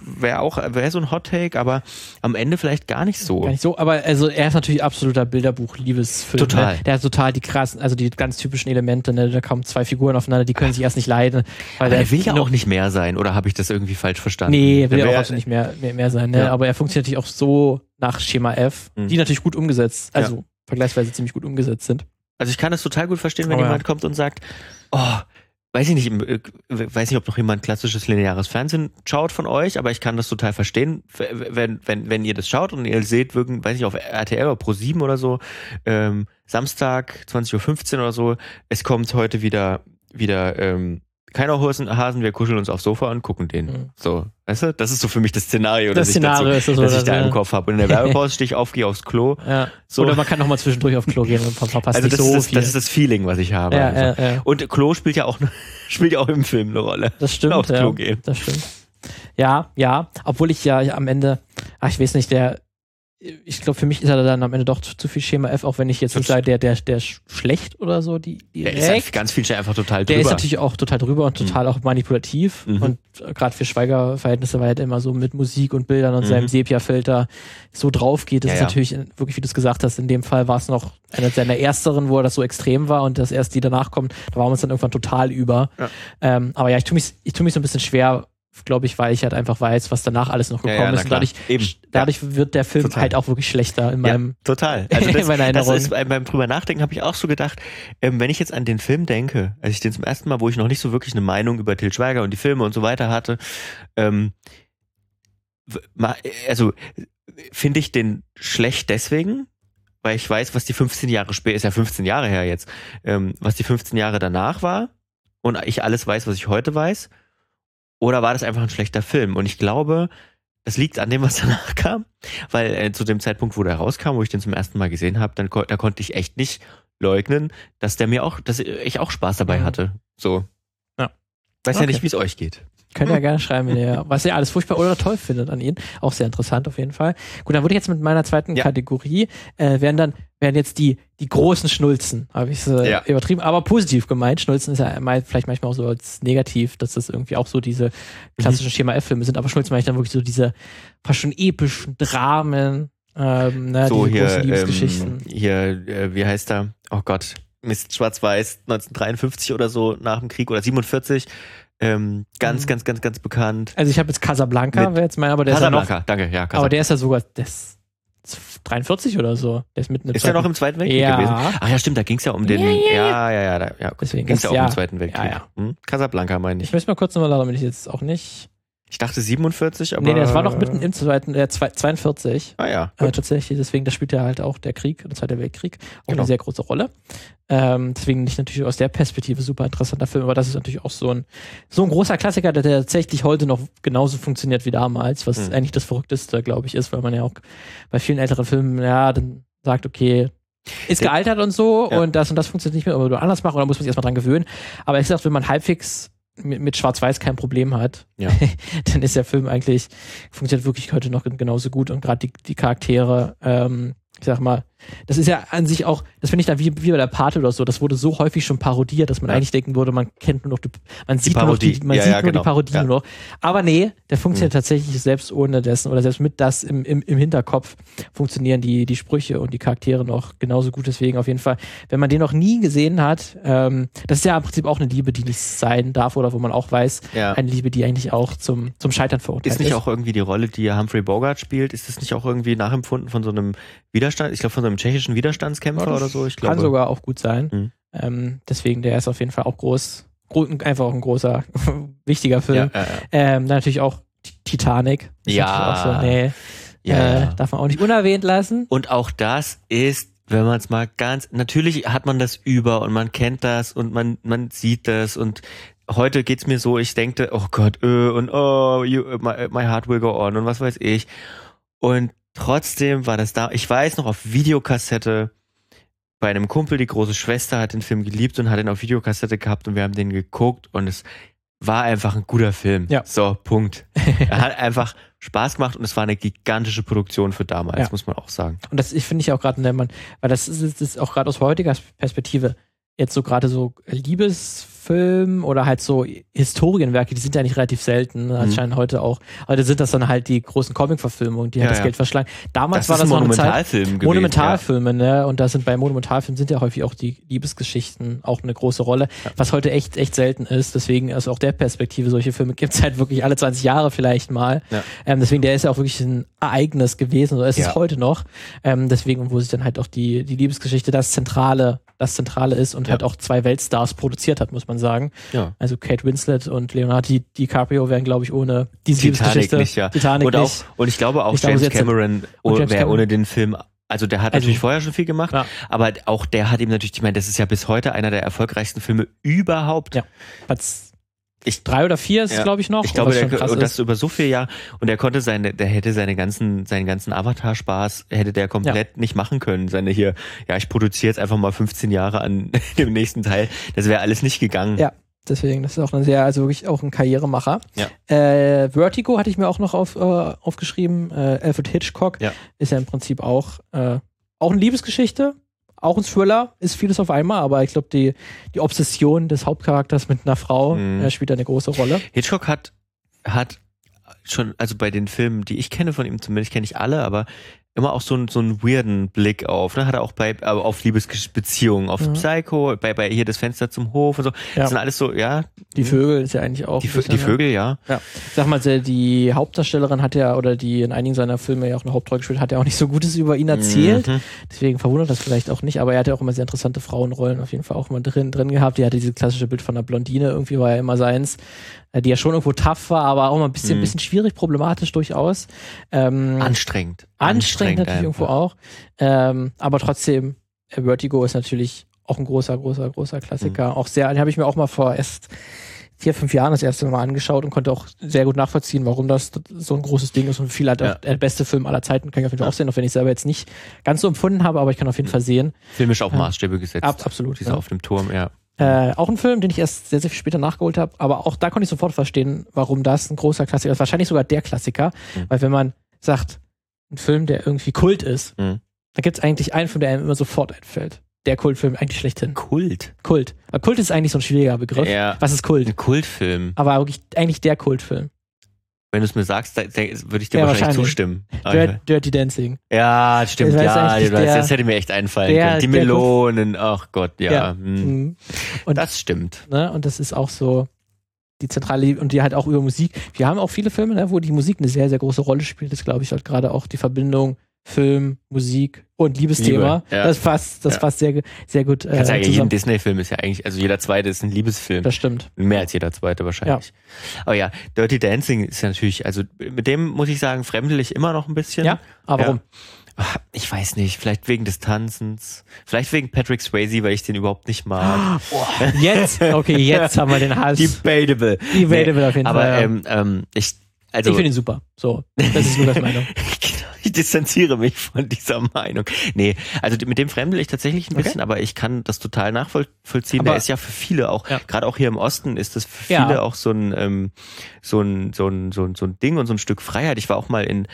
S2: wäre auch, wäre so ein Hot Take, aber am Ende vielleicht gar nicht so.
S1: Gar nicht so, aber also er ist natürlich absoluter Bilderbuch-Liebesfilm.
S2: Total.
S1: Ne? Der hat total die krassen, also die ganz typischen Elemente, ne? da kommen zwei Figuren aufeinander, die können sich erst nicht leiden. Weil
S2: Aber er will ja
S1: noch-
S2: auch nicht mehr sein, oder habe ich das irgendwie falsch verstanden?
S1: Nee, will
S2: Der
S1: ja auch absolut nicht mehr, mehr, mehr sein, ne?
S2: Ja.
S1: aber er funktioniert natürlich auch so nach Schema F,
S2: Mhm.
S1: die natürlich gut umgesetzt, also vergleichsweise ziemlich gut umgesetzt sind.
S2: Also ich kann das total gut verstehen, wenn
S1: ja.
S2: jemand kommt und sagt, oh, weiß ich nicht, äh, weiß nicht, ob noch jemand klassisches lineares Fernsehen schaut von euch, aber ich kann das total verstehen, wenn, wenn, wenn ihr das schaut und ihr seht, wirklich, weiß ich, auf RTL oder Pro 7 oder so, ähm, Samstag 20.15 Uhr oder so, es kommt heute wieder, wieder, ähm, keiner Hosen, Hasen, wir kuscheln uns aufs Sofa und gucken den.
S1: Mhm.
S2: So, weißt du? Das ist so für mich das Szenario,
S1: Das
S2: das,
S1: Szenario
S2: ich,
S1: ist
S2: dazu,
S1: das,
S2: das ich
S1: oder?
S2: da
S1: Ja.
S2: im Kopf habe. Und in der Werbepause stehe ich auf, gehe aufs Klo.
S1: Ja.
S2: So.
S1: Oder man kann noch mal zwischendurch auf Klo gehen und ver verpasst
S2: also das,
S1: so
S2: ist das,
S1: viel.
S2: das ist das Feeling, was ich habe.
S1: ja,
S2: einfach.
S1: ja, ja.
S2: Und Klo spielt ja auch, spielt ja auch im Film eine Rolle.
S1: Das stimmt.
S2: aufs
S1: ja,
S2: Klo gehen.
S1: Das stimmt. Ja, ja. Obwohl ich ja am Ende, ach, ich weiß nicht, der, ich glaube, für mich ist er dann am Ende doch zu, zu viel Schema F, auch wenn ich jetzt nicht sage, der, der, der schlecht oder so, die,
S2: Der
S1: direkt.
S2: ist halt ganz viel einfach total
S1: Der
S2: drüber.
S1: ist natürlich auch total drüber und total auch manipulativ.
S2: Mhm.
S1: Und gerade für Schweiger-Verhältnisse, weil er halt immer so mit Musik und Bildern und
S2: Mhm.
S1: seinem Sepia-Filter so drauf geht. Das
S2: Ja,
S1: ist
S2: ja.
S1: natürlich wirklich, wie du es gesagt hast, in dem Fall war es noch einer seiner ersteren, wo er das so extrem war und das erst die danach kommen, da waren wir uns dann irgendwann total über.
S2: Ja.
S1: Ähm, aber ja, ich tue mich, ich tue mich so ein bisschen schwer, glaube ich, weil ich halt einfach weiß, was danach alles noch
S2: Ja,
S1: gekommen
S2: ja, na
S1: ist. Und dadurch, dadurch wird der Film
S2: Total.
S1: halt auch wirklich schlechter in
S2: ja,
S1: meinem.
S2: total. Also das,
S1: in meiner
S2: das
S1: Erinnerung.
S2: ist beim, beim drüber nachdenken habe ich auch so gedacht, ähm, wenn ich jetzt an den Film denke, als ich den zum ersten Mal, wo ich noch nicht so wirklich eine Meinung über Til Schweiger und die Filme und so weiter hatte, ähm, also finde ich den schlecht deswegen, weil ich weiß, was die 15 Jahre später, ist ja 15 Jahre her jetzt, ähm, was die 15 Jahre danach war und ich alles weiß, was ich heute weiß, oder war das einfach ein schlechter Film? Und ich glaube, das liegt an dem, was danach kam, weil äh, zu dem Zeitpunkt, wo der rauskam, wo ich den zum ersten Mal gesehen habe, dann da konnte ich echt nicht leugnen, dass der mir auch, dass ich auch Spaß dabei
S1: Mhm.
S2: hatte. So.
S1: Ja.
S2: Weiß ja
S1: Okay.
S2: nicht, wie es euch geht.
S1: Könnt ihr gerne schreiben, wenn ihr was ihr alles furchtbar oder toll findet an ihn. Auch sehr interessant auf jeden Fall. Gut, dann würde ich jetzt mit meiner zweiten
S2: Ja.
S1: Kategorie, äh, werden dann, werden jetzt die, die großen Schnulzen, habe ich äh,
S2: Ja.
S1: übertrieben, aber positiv gemeint. Schnulzen ist ja mal, vielleicht manchmal auch so als negativ, dass das irgendwie auch so diese
S2: Mhm.
S1: klassischen Schema F-Filme sind, aber Schnulzen meine ich dann wirklich so diese fast schon epischen Dramen, ähm, ne,
S2: so
S1: diese
S2: hier,
S1: großen
S2: ähm,
S1: Liebesgeschichten.
S2: hier, äh, wie heißt er? Oh Gott, Mist, Schwarz-Weiß, 1953 oder so nach dem Krieg oder 47. Ähm, ganz,
S1: Mhm.
S2: ganz, ganz, ganz bekannt.
S1: Also ich habe jetzt Casablanca, wäre jetzt mein, aber der ist ja noch,
S2: Casablanca, danke, ja, Casablanca.
S1: aber der ist ja sogar, ist 43 oder so. Der ist mitten im
S2: ist der
S1: Zweiten-
S2: noch im Zweiten Weltkrieg
S1: Ja.
S2: gewesen? Ach ja, stimmt, da ging es ja um den.
S1: Ja, ja,
S2: Ja, ja, ja, ja.
S1: Deswegen
S2: ging es
S1: das
S2: ja auch
S1: Jahr.
S2: im Zweiten Weltkrieg.
S1: Ja, ja.
S2: Hm? Casablanca meine
S1: Ich
S2: ich.
S1: müsste mal kurz nochmal damit ich jetzt auch nicht.
S2: Ich dachte 47, aber.
S1: nee, nee, das war noch mitten im zweiten, äh, zwei- 42.
S2: Ah ja.
S1: Äh, tatsächlich, deswegen, da spielt ja halt auch der Krieg, der Zweite Weltkrieg, auch
S2: Genau.
S1: eine sehr große Rolle. Ähm, deswegen nicht natürlich aus der Perspektive super interessanter Film, aber das ist natürlich auch so ein, so ein großer Klassiker, der tatsächlich heute noch genauso funktioniert wie damals, was
S2: Mhm.
S1: eigentlich das Verrückteste, glaube ich, ist, weil man ja auch bei vielen älteren Filmen, ja, dann sagt, okay, ist
S2: Der-
S1: gealtert und so
S2: Ja.
S1: und das und das funktioniert nicht mehr, aber du anders machen oder muss man sich erstmal dran gewöhnen. Aber ich sag, wenn man halbwegs mit, mit Schwarz-Weiß kein Problem hat,
S2: Ja.
S1: dann ist der Film eigentlich, funktioniert wirklich heute noch genauso gut und gerade die, die Charaktere, ähm, ich sag mal, das ist ja an sich auch, das finde ich dann wie, wie bei der Pate oder so, das wurde so häufig schon parodiert, dass man
S2: Ja.
S1: eigentlich denken würde, man kennt nur noch die, man sieht
S2: Parodie.
S1: nur noch die, man
S2: Ja,
S1: sieht
S2: ja,
S1: nur
S2: genau.
S1: die Parodie nur noch. Aber nee, der funktioniert
S2: Mhm.
S1: tatsächlich selbst ohne dessen oder selbst mit das im, im, im Hinterkopf funktionieren die, die Sprüche und die Charaktere noch genauso gut. Deswegen auf jeden Fall, wenn man den noch nie gesehen hat, ähm, das ist ja im Prinzip auch eine Liebe, die nicht sein darf oder wo man auch weiß, eine Liebe, die eigentlich auch zum, zum Scheitern verurteilt
S2: Ist nicht auch irgendwie die Rolle, die Humphrey Bogart spielt, ist das nicht auch irgendwie nachempfunden von so einem Widerstand, ich glaube von so einem tschechischen Widerstandskämpfer
S1: das
S2: oder so? Ich
S1: Kann
S2: glaube.
S1: sogar auch gut sein.
S2: Mhm.
S1: Ähm, deswegen, der ist auf jeden Fall auch groß. Gro einfach auch ein großer, wichtiger Film.
S2: Ja, ja, ja.
S1: Ähm, dann natürlich auch Titanic. Ist
S2: Ja.
S1: Auch so, nee, äh. Darf man auch nicht unerwähnt lassen.
S2: Und auch das ist, wenn man es mal ganz, natürlich hat man das über und man kennt das und man, man sieht das und heute geht's mir so, ich denke, oh Gott, äh, und oh, you, my, my heart will go on und was weiß ich. Und trotzdem war das da, ich weiß noch auf Videokassette, bei einem Kumpel, die große Schwester hat den Film geliebt und hat ihn auf Videokassette gehabt und wir haben den geguckt und es war einfach ein guter Film.
S1: Ja.
S2: So, Punkt. er hat einfach Spaß gemacht und es war eine gigantische Produktion für damals,
S1: Ja.
S2: muss man auch sagen.
S1: Und das finde ich auch gerade, wenn man, weil das ist, das ist auch gerade aus heutiger Perspektive jetzt so gerade so Liebesfilm oder halt so Historienwerke, die sind ja nicht relativ selten, ne? anscheinend heute auch. Heute sind das dann halt die großen Comic-Verfilmungen, die halt
S2: Mhm. Ja,
S1: das
S2: ja.
S1: Geld verschlagen. Damals
S2: Das
S1: war das
S2: ein
S1: noch eine Zeit.
S2: Monumentalfilm gewesen.
S1: Monumentalfilme, ne? Und da sind bei Monumentalfilmen sind ja häufig auch die Liebesgeschichten auch eine große Rolle, was heute echt, echt selten ist. Deswegen, also auch der Perspektive, solche Filme gibt's halt wirklich alle 20 Jahre vielleicht mal.
S2: Ja.
S1: Ähm, deswegen, der ist ja auch wirklich ein Ereignis gewesen, oder ist es
S2: Ja.
S1: heute noch. Ähm, deswegen, wo sich dann halt auch die, die Liebesgeschichte das Zentrale, das Zentrale ist und
S2: Ja.
S1: halt auch zwei Weltstars produziert hat, muss man sagen.
S2: Ja.
S1: Also Kate Winslet und Leonardo Di- DiCaprio wären, glaube ich, ohne diese
S2: Titanic
S1: Liebesgeschichte.
S2: nicht, ja.
S1: Titanic
S2: Und, auch,
S1: nicht.
S2: und ich glaube auch
S1: Ich glaube,
S2: James
S1: hat-
S2: Cameron
S1: James
S2: wäre ohne den Film, also der hat
S1: Also-
S2: natürlich vorher schon viel gemacht,
S1: Ja.
S2: aber auch der hat ihm natürlich, ich meine, das ist ja bis heute einer der erfolgreichsten Filme überhaupt.
S1: Ja. Platz
S2: Ich-
S1: drei oder vier ist,
S2: Ja.
S1: glaube ich, noch.
S2: Ich glaube, der, und das
S1: ist.
S2: über so viele Jahre und er konnte seine, der hätte seine ganzen, seinen ganzen Avatar-Spaß hätte der komplett nicht machen können. Seine hier, ja, ich produziere jetzt einfach mal 15 Jahre an dem nächsten Teil. Das wäre alles nicht gegangen.
S1: Ja. Deswegen, das ist auch ein sehr, also wirklich auch ein Karrieremacher.
S2: Ja.
S1: Äh, Vertigo hatte ich mir auch noch auf, äh, aufgeschrieben. Äh, Alfred Hitchcock
S2: Ja.
S1: ist ja im Prinzip auch, äh, auch eine Liebesgeschichte, auch ein Thriller, ist vieles auf einmal, aber ich glaube, die, die Obsession des Hauptcharakters mit einer Frau
S2: Mhm.
S1: äh, spielt eine große Rolle.
S2: Hitchcock hat, hat schon, also bei den Filmen, die ich kenne von ihm, zumindest kenne ich alle, aber immer auch so einen, so einen weirden Blick auf. Ne? Hat er auch bei, aber auf Liebesbeziehungen, auf
S1: Mhm.
S2: Psycho, bei, bei hier das Fenster zum Hof und so.
S1: Ja.
S2: Das sind alles so, ja,
S1: Die Vögel ist ja eigentlich auch.
S2: die, die Vögel, ja.
S1: Ja. Ich sag mal, die- Hauptdarstellerin hat ja, oder die in einigen seiner Filme ja auch eine Hauptrolle gespielt, hat ja auch nicht so Gutes über ihn erzählt.
S2: Mhm.
S1: Deswegen verwundert das vielleicht auch nicht, aber er hat ja auch immer sehr interessante Frauenrollen auf jeden Fall auch immer drin, drin gehabt. Die hatte dieses klassische Bild von einer Blondine, irgendwie war ja immer seins, äh, die ja schon irgendwo tough war, aber auch mal ein bisschen,
S2: Mhm.
S1: bisschen schwierig, problematisch durchaus. Ähm,
S2: Anstrengend.
S1: anstrengend natürlich irgendwo
S2: einfach.
S1: auch. Ähm, aber trotzdem, äh, Vertigo ist natürlich auch ein großer, großer, großer Klassiker. Auch sehr, den habe ich mir auch mal vor erst vier, fünf Jahren das erste Mal angeschaut und konnte auch sehr gut nachvollziehen, warum das so ein großes Ding ist und viel halt
S2: Ja.
S1: auch der beste Film aller Zeiten kann ich auf jeden Fall auch sehen, auch wenn ich selber jetzt nicht ganz so empfunden habe, aber ich kann auf jeden Fall sehen.
S2: Filmisch auch
S1: Ja.
S2: Maßstäbe gesetzt.
S1: Ab, absolut.
S2: Dieser
S1: Ja.
S2: auf dem Turm, ja.
S1: Äh, auch ein Film, den ich erst sehr, sehr viel später nachgeholt habe, aber auch da konnte ich sofort verstehen, warum das ein großer Klassiker ist. Wahrscheinlich sogar der Klassiker,
S2: Mhm.
S1: weil wenn man sagt, ein Film, der irgendwie Kult ist,
S2: Mhm.
S1: da gibt es eigentlich einen Film, der einem immer sofort einfällt. Der Kultfilm eigentlich schlechthin.
S2: Kult.
S1: Kult. Aber Kult ist eigentlich so ein schwieriger Begriff.
S2: Ja.
S1: Was ist Kult?
S2: Ein Kultfilm.
S1: Aber wirklich eigentlich der Kultfilm.
S2: Wenn du es mir sagst, würde ich dir
S1: Ja,
S2: wahrscheinlich,
S1: wahrscheinlich.
S2: zustimmen.
S1: Dirty, Dirty Dancing.
S2: Ja, stimmt,
S1: Das
S2: ja,
S1: der-
S2: das hätte mir echt einfallen
S1: der-
S2: können. Die Melonen, ach Gott, ja.
S1: Ja.
S2: hm.
S1: Mhm. Und,
S2: Das stimmt.
S1: ne, und das ist auch so die zentrale und die halt auch über Musik. Wir haben auch viele Filme, ne, wo die Musik eine sehr, sehr große Rolle spielt. Das glaube ich halt gerade auch die Verbindung Film, Musik und Liebesthema.
S2: Liebe, ja.
S1: Das passt, das
S2: Ja.
S1: passt sehr, sehr gut äh,
S2: Kannst sagen, jeden
S1: zusammen.
S2: Disney-Film ist ja eigentlich, also jeder zweite ist ein Liebesfilm.
S1: Das stimmt.
S2: Mehr als jeder zweite wahrscheinlich. Aber ja, Dirty Dancing ist ja natürlich, also mit dem muss ich sagen, fremdel ich immer noch ein bisschen.
S1: Ja, aber warum?
S2: Ach, Ich weiß nicht, vielleicht wegen des Tanzens, vielleicht wegen Patrick Swayze, weil ich den überhaupt nicht mag.
S1: Jetzt, okay, jetzt haben wir den Hals.
S2: Debatable.
S1: Debatable auf jeden
S2: Aber
S1: Fall. ja.
S2: ähm, ähm, ich, also
S1: ich finde ihn super. So, das ist Lukas Meinung.
S2: Ich distanziere mich von dieser Meinung. Nee, also mit dem fremdel ich tatsächlich ein
S1: Okay.
S2: bisschen, aber ich kann das total nachvollziehen.
S1: Aber-
S2: Der ist ja für viele auch,
S1: Ja.
S2: gerade auch hier im Osten ist das für
S1: Ja.
S2: viele auch so ein, ähm, so ein, so ein, so ein, so ein Ding und so ein Stück Freiheit. Ich war auch mal in,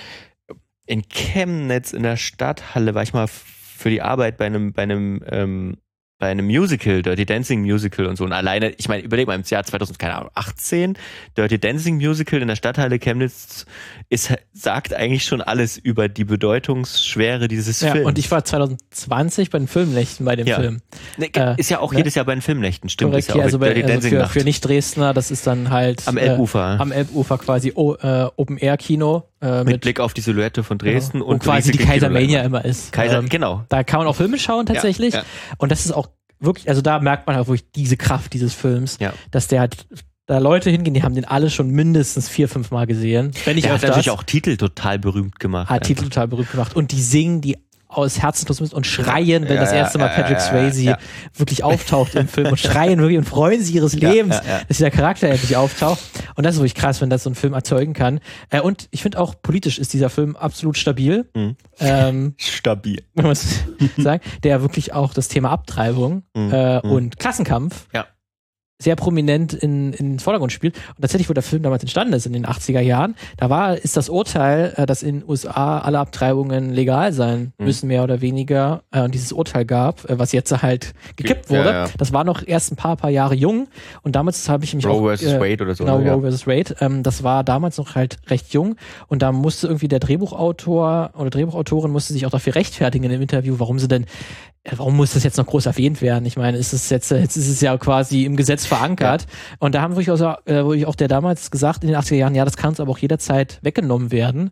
S2: in Chemnitz in der Stadthalle, war ich mal für die Arbeit bei einem, bei einem, ähm, bei einem Musical, Dirty Dancing Musical und so. Und alleine, ich meine, überleg mal, im Jahr 2018, Dirty Dancing Musical in der Stadthalle Chemnitz ist, sagt eigentlich schon alles über die Bedeutungsschwere dieses
S1: Ja,
S2: Films.
S1: und ich war 2020 bei den Filmnächten bei dem
S2: Ja.
S1: Film.
S2: Ne,
S1: äh,
S2: ist ja auch
S1: ne?
S2: jedes Jahr bei den Filmnächten, stimmt.
S1: Korrekt,
S2: ja
S1: also, bei,
S2: Dirty
S1: also für, für Nicht-Dresdner, das ist dann halt
S2: am
S1: äh,
S2: Elbufer.
S1: am Elbufer quasi oh, äh, Open-Air-Kino äh,
S2: mit,
S1: mit,
S2: Blick auf die Silhouette von Dresden
S1: genau,
S2: und
S1: wo quasi die Kaisermania immer ist.
S2: Kaiser,
S1: Ähm,
S2: genau.
S1: Da kann man auch Filme schauen tatsächlich.
S2: Ja, ja.
S1: Und das ist auch wirklich, also da merkt man halt wirklich diese Kraft dieses Films,
S2: Ja.
S1: dass der halt da Leute hingehen, die haben den alle schon mindestens vier, fünf Mal gesehen. Wenn nicht
S2: Der hat natürlich auch Titel total berühmt gemacht.
S1: hat Titel total berühmt gemacht. Und die singen die aus Herzenslust und schreien, wenn
S2: Ja,
S1: das erste Mal Patrick
S2: ja,
S1: Swayze
S2: ja.
S1: wirklich auftaucht im Film und schreien wirklich und freuen sich ihres Lebens, dass dieser Charakter endlich auftaucht. Und das ist wirklich krass, wenn das so ein Film erzeugen kann. Äh, und ich finde auch politisch ist dieser Film absolut stabil.
S2: Mhm.
S1: Ähm,
S2: Stabil.
S1: man muss sagen, der wirklich auch das Thema Abtreibung
S2: Mhm.
S1: äh,
S2: Mhm.
S1: und Klassenkampf
S2: Ja.
S1: Sehr prominent in, in den Vordergrund spielt. Und tatsächlich, wo der Film damals entstanden ist, in den 80er Jahren, da war, ist das Urteil, äh, dass in den USA alle Abtreibungen legal sein
S2: Mhm.
S1: müssen, mehr oder weniger, äh, und dieses Urteil gab, äh, was jetzt halt gekippt wurde.
S2: Ja, ja.
S1: Das war noch erst ein paar, paar Jahre jung. Und damals habe ich mich auch.
S2: Roe vs.
S1: äh,
S2: Wade oder so.
S1: Genau? Roe vs. Wade. Ähm, das war damals noch halt recht jung und da musste irgendwie der Drehbuchautor oder Drehbuchautorin musste sich auch dafür rechtfertigen in dem Interview, warum sie denn, warum muss das jetzt noch groß erwähnt werden? Ich meine, ist es jetzt, äh, jetzt ist es ja quasi im Gesetz verankert. Und da haben wirklich auch, äh, wirklich auch der damals gesagt in den 80er Jahren, ja, das kann uns aber auch jederzeit weggenommen werden,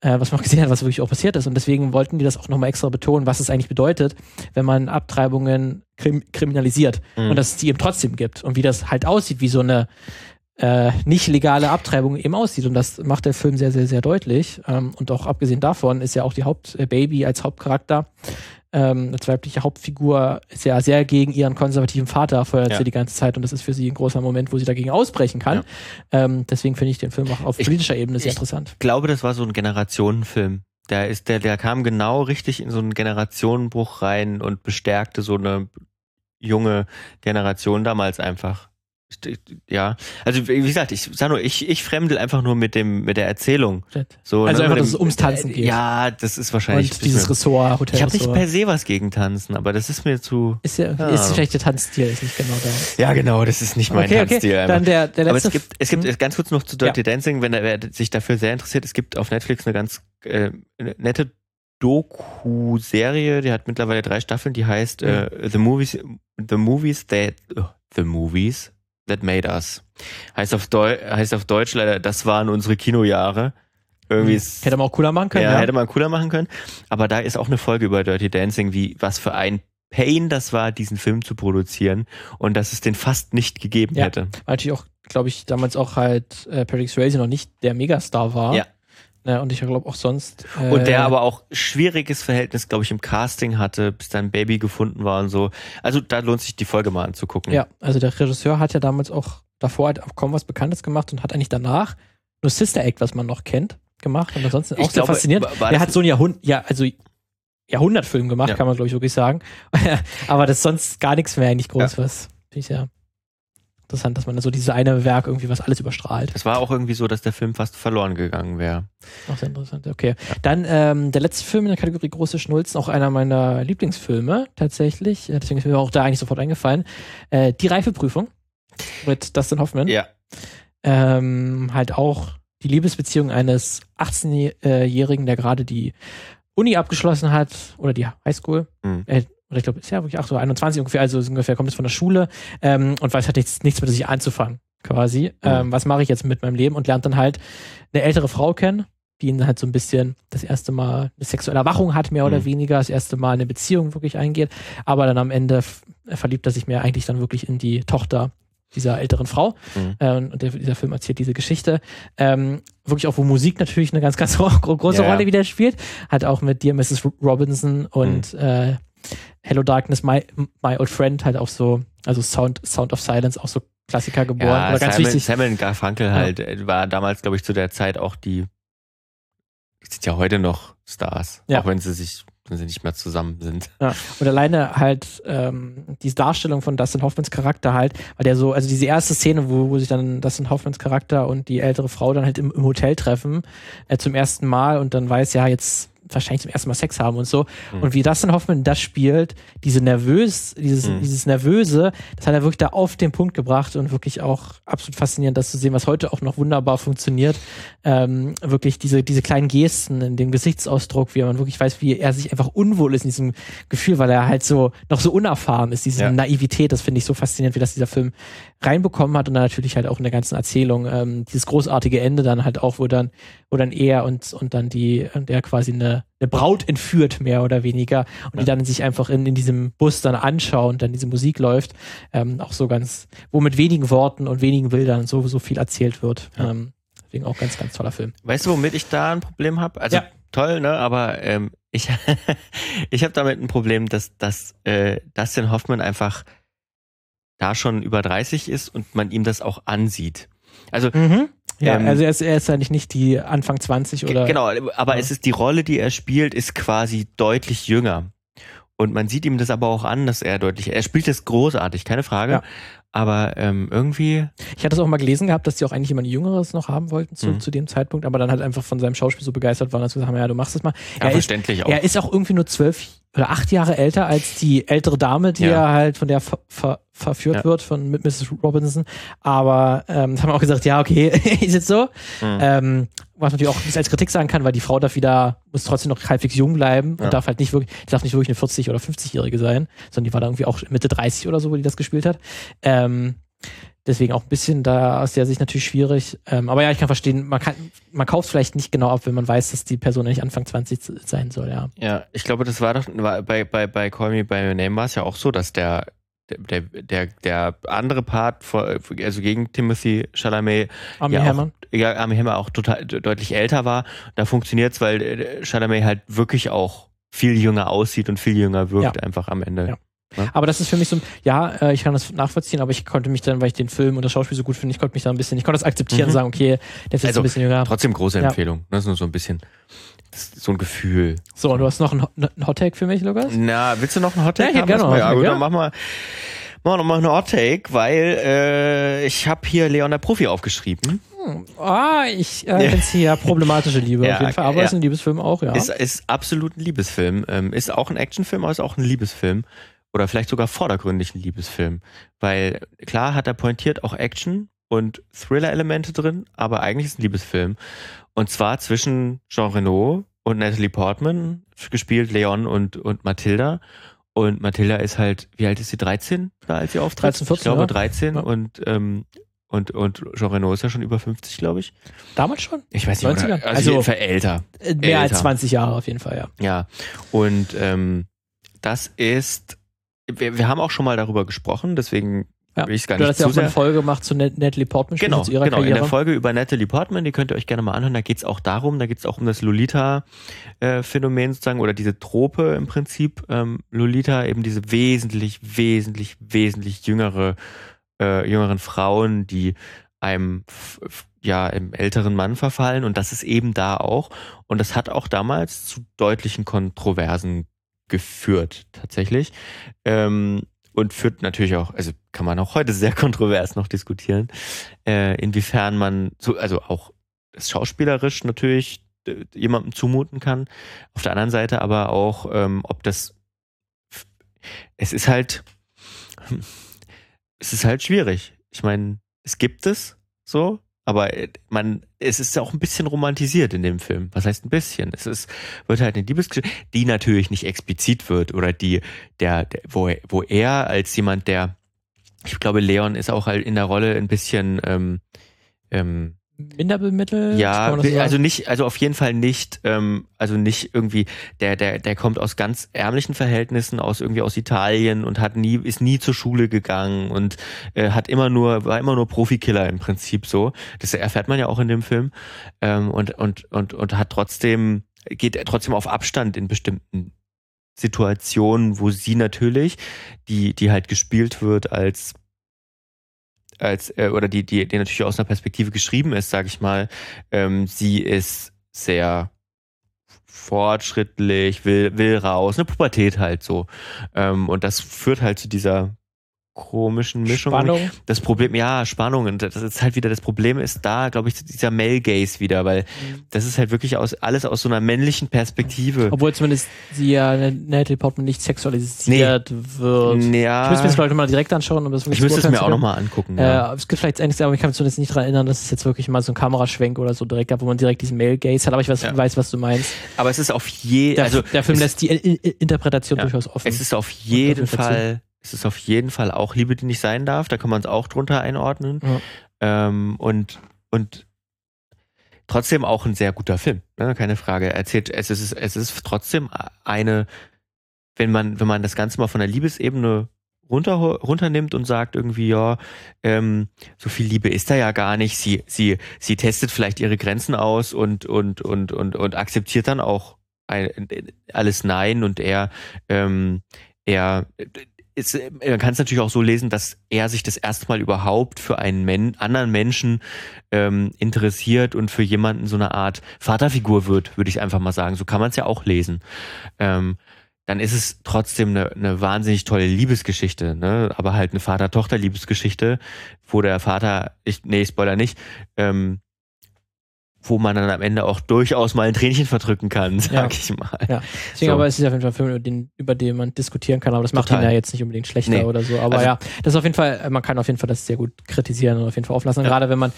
S1: äh, was man auch gesehen hat, was wirklich auch passiert ist. Und deswegen wollten die das auch nochmal extra betonen, was es eigentlich bedeutet, wenn man Abtreibungen krim kriminalisiert
S2: Mhm.
S1: und dass es die eben trotzdem gibt und wie das halt aussieht, wie so eine äh, nicht legale Abtreibung eben aussieht. Und das macht der Film sehr, sehr, sehr deutlich. Ähm, und auch abgesehen davon ist ja auch die Hauptbaby als Hauptcharakter, ähm, als weibliche Hauptfigur, ist ja sehr gegen ihren konservativen Vater, feuert
S2: Ja.
S1: sie die ganze Zeit. Und das ist für sie ein großer Moment, wo sie dagegen ausbrechen kann. Ähm, deswegen finde ich den Film auch auf
S2: Ich-
S1: politischer Ebene sehr
S2: ich-
S1: interessant.
S2: Ich glaube, das war so ein Generationenfilm. Der ist, der, der kam genau richtig in so einen Generationenbruch rein und bestärkte so eine junge Generation damals einfach. Ja, also wie gesagt, ich sag nur, ich, ich fremdel einfach nur mit dem, mit der Erzählung. So,
S1: Also
S2: ne,
S1: einfach, dass es ums Tanzen geht.
S2: Ja, das ist wahrscheinlich.
S1: Und dieses Ressort, Hotel
S2: ich habe nicht per se was gegen Tanzen, aber das ist mir zu.
S1: Ist ja,
S2: Ja.
S1: ist vielleicht der Tanzstil, ist nicht genau da.
S2: Ja, genau, das ist nicht mein
S1: okay, okay.
S2: Tanzstil. einfach.
S1: Dann der, der
S2: Aber
S1: letzte.
S2: es gibt, es gibt
S1: Hm?
S2: ganz kurz noch zu Dirty Dancing, wenn er wer sich dafür sehr interessiert, es gibt auf Netflix eine ganz äh, nette Doku-Serie, die hat mittlerweile drei Staffeln, die heißt äh, The Movies, The Movies That oh, The Movies That Made Us. Heißt auf, Deu heißt auf Deutsch leider, das waren unsere Kinojahre. Irgendwie ist,
S1: Hätte man auch cooler machen können.
S2: ja,
S1: ja.
S2: hätte man cooler machen können. Aber da ist auch eine Folge über Dirty Dancing, wie was für ein Pain das war, diesen Film zu produzieren und dass es den fast nicht gegeben
S1: Ja.
S2: hätte.
S1: Weil natürlich auch, glaube ich, damals auch halt äh, Patrick Swayze noch nicht der Megastar war.
S2: Ja.
S1: Ne, und ich glaube auch sonst. Äh,
S2: Und der aber auch schwieriges Verhältnis, glaube ich, im Casting hatte, bis dann Baby gefunden war und so. Also da lohnt sich die Folge mal anzugucken.
S1: Ja, also der Regisseur hat ja damals auch davor halt auch kaum was Bekanntes gemacht und hat eigentlich danach nur Sister Act, was man noch kennt, gemacht. Und ansonsten auch
S2: Ich
S1: sehr
S2: glaube,
S1: faszinierend.
S2: das-
S1: hat so ein Jahrhundert, ja, also Jahrhundertfilm gemacht,
S2: Ja.
S1: kann man glaube ich wirklich sagen. aber das ist sonst gar nichts mehr eigentlich groß, was finde ich ja interessant, dass man so dieses eine Werk irgendwie was alles überstrahlt.
S2: Es war auch irgendwie so, dass der Film fast verloren gegangen wäre.
S1: Auch sehr interessant, okay. Dann ähm, der letzte Film in der Kategorie Große Schnulzen, auch einer meiner Lieblingsfilme tatsächlich. Deswegen ist mir auch da eigentlich sofort eingefallen. Äh, die Reifeprüfung mit Dustin Hoffman.
S2: Ja.
S1: Ähm, halt auch die Liebesbeziehung eines 18-Jährigen, der gerade die Uni abgeschlossen hat oder die Highschool.
S2: Mhm.
S1: Äh, oder ich glaube, ist ja wirklich auch so 21 ungefähr, also ungefähr kommt es von der Schule ähm, und weiß halt nichts, nichts mit sich anzufangen, quasi. Ähm, was mache ich jetzt mit meinem Leben und lernt dann halt eine ältere Frau kennen, die ihn halt so ein bisschen das erste Mal eine sexuelle Erwachung hat, mehr oder
S2: Mhm.
S1: weniger, das erste Mal eine Beziehung wirklich eingeht, aber dann am Ende verliebt er sich mehr eigentlich dann wirklich in die Tochter dieser älteren Frau.
S2: Mhm.
S1: Ähm, und der, dieser Film erzählt diese Geschichte. Ähm, wirklich auch, wo Musik natürlich eine ganz, ganz gro- große
S2: Ja.
S1: Rolle wieder spielt. Hat auch mit Dear Mrs. Robinson und
S2: Mhm.
S1: äh, Hello Darkness, My, My Old Friend halt auch so, also Sound, Sound of Silence auch so Klassiker geboren.
S2: Ja,
S1: Oder ganz
S2: Simon,
S1: wichtig.
S2: Simon Garfunkel halt äh, war damals, glaube ich, zu der Zeit auch die, die sind ja heute noch Stars,
S1: Ja.
S2: auch wenn sie sich, wenn sie nicht mehr zusammen sind.
S1: Ja. Und alleine halt ähm, diese Darstellung von Dustin Hoffmans Charakter halt, weil der so, also diese erste Szene, wo, wo sich dann Dustin Hoffmans Charakter und die ältere Frau dann halt im, im Hotel treffen, äh, zum ersten Mal und dann weiß, ja, jetzt wahrscheinlich zum ersten Mal Sex haben und so.
S2: Mhm.
S1: Und wie Dustin Hoffman das spielt, diese nervös, dieses,
S2: Mhm.
S1: dieses Nervöse, das hat er wirklich da auf den Punkt gebracht und wirklich auch absolut faszinierend, das zu sehen, was heute auch noch wunderbar funktioniert. Ähm, wirklich diese, diese kleinen Gesten in dem Gesichtsausdruck, wie man wirklich weiß, wie er sich einfach unwohl ist in diesem Gefühl, weil er halt so noch so unerfahren ist, diese
S2: Ja.
S1: Naivität, das finde ich so faszinierend, wie das dieser Film reinbekommen hat und dann natürlich halt auch in der ganzen Erzählung ähm, dieses großartige Ende dann halt auch, wo dann, wo dann er und, und dann die, und er quasi eine, eine Braut entführt, mehr oder weniger, und die dann sich einfach in, in diesem Bus dann anschauen, dann diese Musik läuft, ähm, auch so ganz, wo mit wenigen Worten und wenigen Bildern so, so viel erzählt wird.
S2: Ja.
S1: Ähm, deswegen auch ganz, ganz toller Film.
S2: Weißt du, womit ich da ein Problem habe? Also
S1: Ja.
S2: toll, ne? Aber ähm, ich, ich habe damit ein Problem, dass, dass äh, Dustin Hoffman einfach da schon über 30 ist und man ihm das auch ansieht. Also
S1: Mhm. Ja,
S2: Ähm,
S1: also er ist, er ist eigentlich nicht die Anfang 20 oder.
S2: Genau, aber
S1: Ja.
S2: es ist die Rolle, die er spielt, ist quasi deutlich jünger. Und man sieht ihm das aber auch an, dass er deutlich, er spielt das großartig, keine Frage.
S1: Ja.
S2: Aber ähm, irgendwie,
S1: Ich hatte es auch mal gelesen gehabt, dass die auch eigentlich jemand Jüngeres noch haben wollten zu,
S2: Mhm.
S1: zu dem Zeitpunkt, aber dann halt einfach von seinem Schauspiel so begeistert waren, dass sie gesagt haben, ja, du machst das mal.
S2: ja,
S1: er, ist,
S2: verständlich auch.
S1: er ist auch irgendwie nur zwölf oder acht Jahre älter als die ältere Dame, die
S2: Ja.
S1: er halt von der ver, ver, verführt
S2: Ja.
S1: wird von mit Mrs. Robinson. Aber ähm, das haben wir auch gesagt, ja, okay, ist jetzt so.
S2: Mhm.
S1: Ähm, was man natürlich auch nicht als Kritik sagen kann, weil die Frau darf wieder, muss trotzdem noch halbwegs jung bleiben
S2: Ja.
S1: und darf halt nicht wirklich, die darf nicht wirklich eine 40- oder 50-Jährige sein, sondern die war da irgendwie auch Mitte 30 oder so, wo die das gespielt hat. Ähm, deswegen auch ein bisschen da aus der Sicht natürlich schwierig. Ähm, aber ja, ich kann verstehen, man kann, man kauft vielleicht nicht genau ab, wenn man weiß, dass die Person nicht Anfang 20 z- sein soll, ja.
S2: Ja, ich glaube, das war doch war bei bei bei Call Me by Your Name war es ja auch so, dass der der der der andere Part vor, also gegen Timothy Chalamet
S1: Army
S2: ja
S1: Hammer.
S2: auch, ja, Armie Hammer auch total de- deutlich älter war. Da funktioniert's, weil äh, Chalamet halt wirklich auch viel jünger aussieht und viel jünger wirkt einfach am Ende.
S1: Ja. Aber das ist für mich so, ja, äh, ich kann das nachvollziehen, aber ich konnte mich dann, weil ich den Film und das Schauspiel so gut finde, ich konnte mich da ein bisschen, ich konnte das akzeptieren
S2: Mhm.
S1: und sagen, okay, der ist jetzt
S2: Also,
S1: ein bisschen jünger.
S2: Trotzdem große
S1: Ja.
S2: Empfehlung. Das ist nur so ein bisschen so ein Gefühl.
S1: So, und du hast noch einen, Hot- einen Hot Take für mich, Lukas?
S2: Na, willst du noch einen Hot Take
S1: Ja, ich gerne noch
S2: ja, gut, dann mach mal. Mach noch mal einen Hot Take, weil äh, ich habe hier Leon der Profi aufgeschrieben.
S1: Hm. Ah, ich äh, kenn's hier problematische Liebe
S2: Ja,
S1: auf jeden Fall, aber
S2: ja.
S1: ist ein Liebesfilm auch, ja.
S2: Ist, ist absolut ein Liebesfilm. Ähm, ist auch ein Actionfilm, aber ist auch ein Liebesfilm. Oder vielleicht sogar vordergründig ein Liebesfilm. Weil klar hat er pointiert auch Action und Thriller-Elemente drin, aber eigentlich ist es ein Liebesfilm. Und zwar zwischen Jean Reno und Natalie Portman, gespielt Leon und, und Mathilda. Und Mathilda ist halt, wie alt ist sie? 13, da, als sie auftritt?
S1: 13, 14,
S2: ich glaube
S1: ja.
S2: 13
S1: Ja.
S2: und, ähm, und, und Jean Reno ist ja schon über 50, glaube ich.
S1: Damals schon?
S2: Ich weiß nicht,
S1: 90er?
S2: oder, also,
S1: Also-
S2: auf jeden Fall älter.
S1: Äh, Mehr als
S2: Älter.
S1: 20 Jahre auf jeden Fall, ja.
S2: Ja, und ähm, das ist, wir, wir haben auch schon mal darüber gesprochen, deswegen
S1: ja.
S2: will ich es gar
S1: Du
S2: nicht
S1: hast ja auch eine. Folge gemacht zu Nat Natalie Portman,
S2: Genau,
S1: zu ihrer
S2: genau. In
S1: Karriere.
S2: der Folge über Natalie Portman, die könnt ihr euch gerne mal anhören. Da geht es auch darum, da geht es auch um das Lolita-Phänomen sozusagen oder diese Trope im Prinzip. Ähm, Lolita eben diese wesentlich, wesentlich, wesentlich jüngere, äh, jüngeren Frauen, die einem ja im älteren Mann verfallen und das ist eben da auch und das hat auch damals zu deutlichen Kontroversen geführt tatsächlich ähm, und führt natürlich auch also kann man auch heute sehr kontrovers noch diskutieren äh, inwiefern man so also auch das schauspielerisch natürlich äh, jemandem zumuten kann. Auf der anderen Seite aber auch ähm, ob das es ist halt es ist halt schwierig. Ich meine es gibt es so, aber äh, man, es ist auch ein bisschen romantisiert in dem Film. Was heißt ein bisschen? Es ist, wird halt eine Liebesgeschichte, die natürlich nicht explizit wird oder die, der, der wo, er- wo er als jemand, der, ich glaube, Leon ist auch halt in der Rolle ein bisschen, ähm, ähm,
S1: Minder bemittelt?
S2: ja, also nicht, also auf jeden Fall nicht, ähm, also nicht irgendwie, der, der, der kommt aus ganz ärmlichen Verhältnissen, aus irgendwie aus Italien und hat nie, ist nie zur Schule gegangen und äh, hat immer nur, war immer nur Profikiller im Prinzip so. Das erfährt man ja auch in dem Film. Ähm, und, und, und, und hat trotzdem, geht trotzdem auf Abstand in bestimmten Situationen, wo sie natürlich, die, die halt gespielt wird als als äh, oder die, die, die natürlich aus einer Perspektive geschrieben ist, sage ich mal. Ähm, sie ist sehr fortschrittlich, will, will raus, eine Pubertät halt so. Ähm, und das führt halt zu dieser komischen Mischung.
S1: Spannung.
S2: Das Problem, ja, Spannung. Und das ist halt wieder, das Problem ist da, glaube ich, dieser Male Gaze wieder, weil das ist halt wirklich aus, alles aus so einer männlichen Perspektive.
S1: Obwohl zumindest sie ja Natalie Portman nicht sexualisiert wird. Ich
S2: Ja,
S1: müsste mir das vielleicht mal direkt anschauen, um das
S2: ich müsste es mir auch nochmal angucken. Ja.
S1: Äh, es gibt vielleicht einiges, aber ich kann mich zumindest nicht daran erinnern, dass es jetzt wirklich mal so ein Kameraschwenk oder so direkt gab, wo man direkt diesen Male Gaze hat, aber ich weiß,
S2: Ja.
S1: weiß was du meinst.
S2: Aber es ist auf je,
S1: Der,
S2: also
S1: der Film lässt die Interpretation
S2: Ja.
S1: durchaus offen.
S2: Es ist auf jeden. Fall, es ist auf jeden Fall auch Liebe, die nicht sein darf. Da kann man es auch drunter einordnen.
S1: Ja.
S2: Ähm, und, und trotzdem auch ein sehr guter Film, ne? keine Frage. Er erzählt, es ist, es ist trotzdem eine, wenn man, wenn man das Ganze mal von der Liebesebene runter, runternimmt und sagt irgendwie, ja, ähm, so viel Liebe ist da ja gar nicht. Sie, sie, sie testet vielleicht ihre Grenzen aus und, und, und, und, und akzeptiert dann auch ein, alles Nein und er, ähm, er ist, man kann es natürlich auch so lesen, dass er sich das erste Mal überhaupt für einen Men anderen Menschen ähm, interessiert und für jemanden so eine Art Vaterfigur wird, würde ich einfach mal sagen. So kann man es ja auch lesen. Ähm, dann ist es trotzdem eine, eine wahnsinnig tolle Liebesgeschichte, ne? aber halt eine Vater-Tochter-Liebesgeschichte, wo der Vater, ich, nee, Spoiler nicht, ähm, wo man dann am Ende auch durchaus mal ein Tränchen verdrücken kann, sag
S1: Ja.
S2: ich mal.
S1: Ja. Deswegen
S2: So.
S1: aber es ist auf jeden Fall ein Film, über den, über den man diskutieren kann, aber das macht
S2: Total.
S1: ihn ja jetzt nicht unbedingt schlechter
S2: Nee.
S1: oder so. Aber
S2: Also-
S1: ja, das ist auf jeden Fall, man kann auf jeden Fall das sehr gut kritisieren und auf jeden Fall auflassen.
S2: Ja.
S1: Gerade wenn man,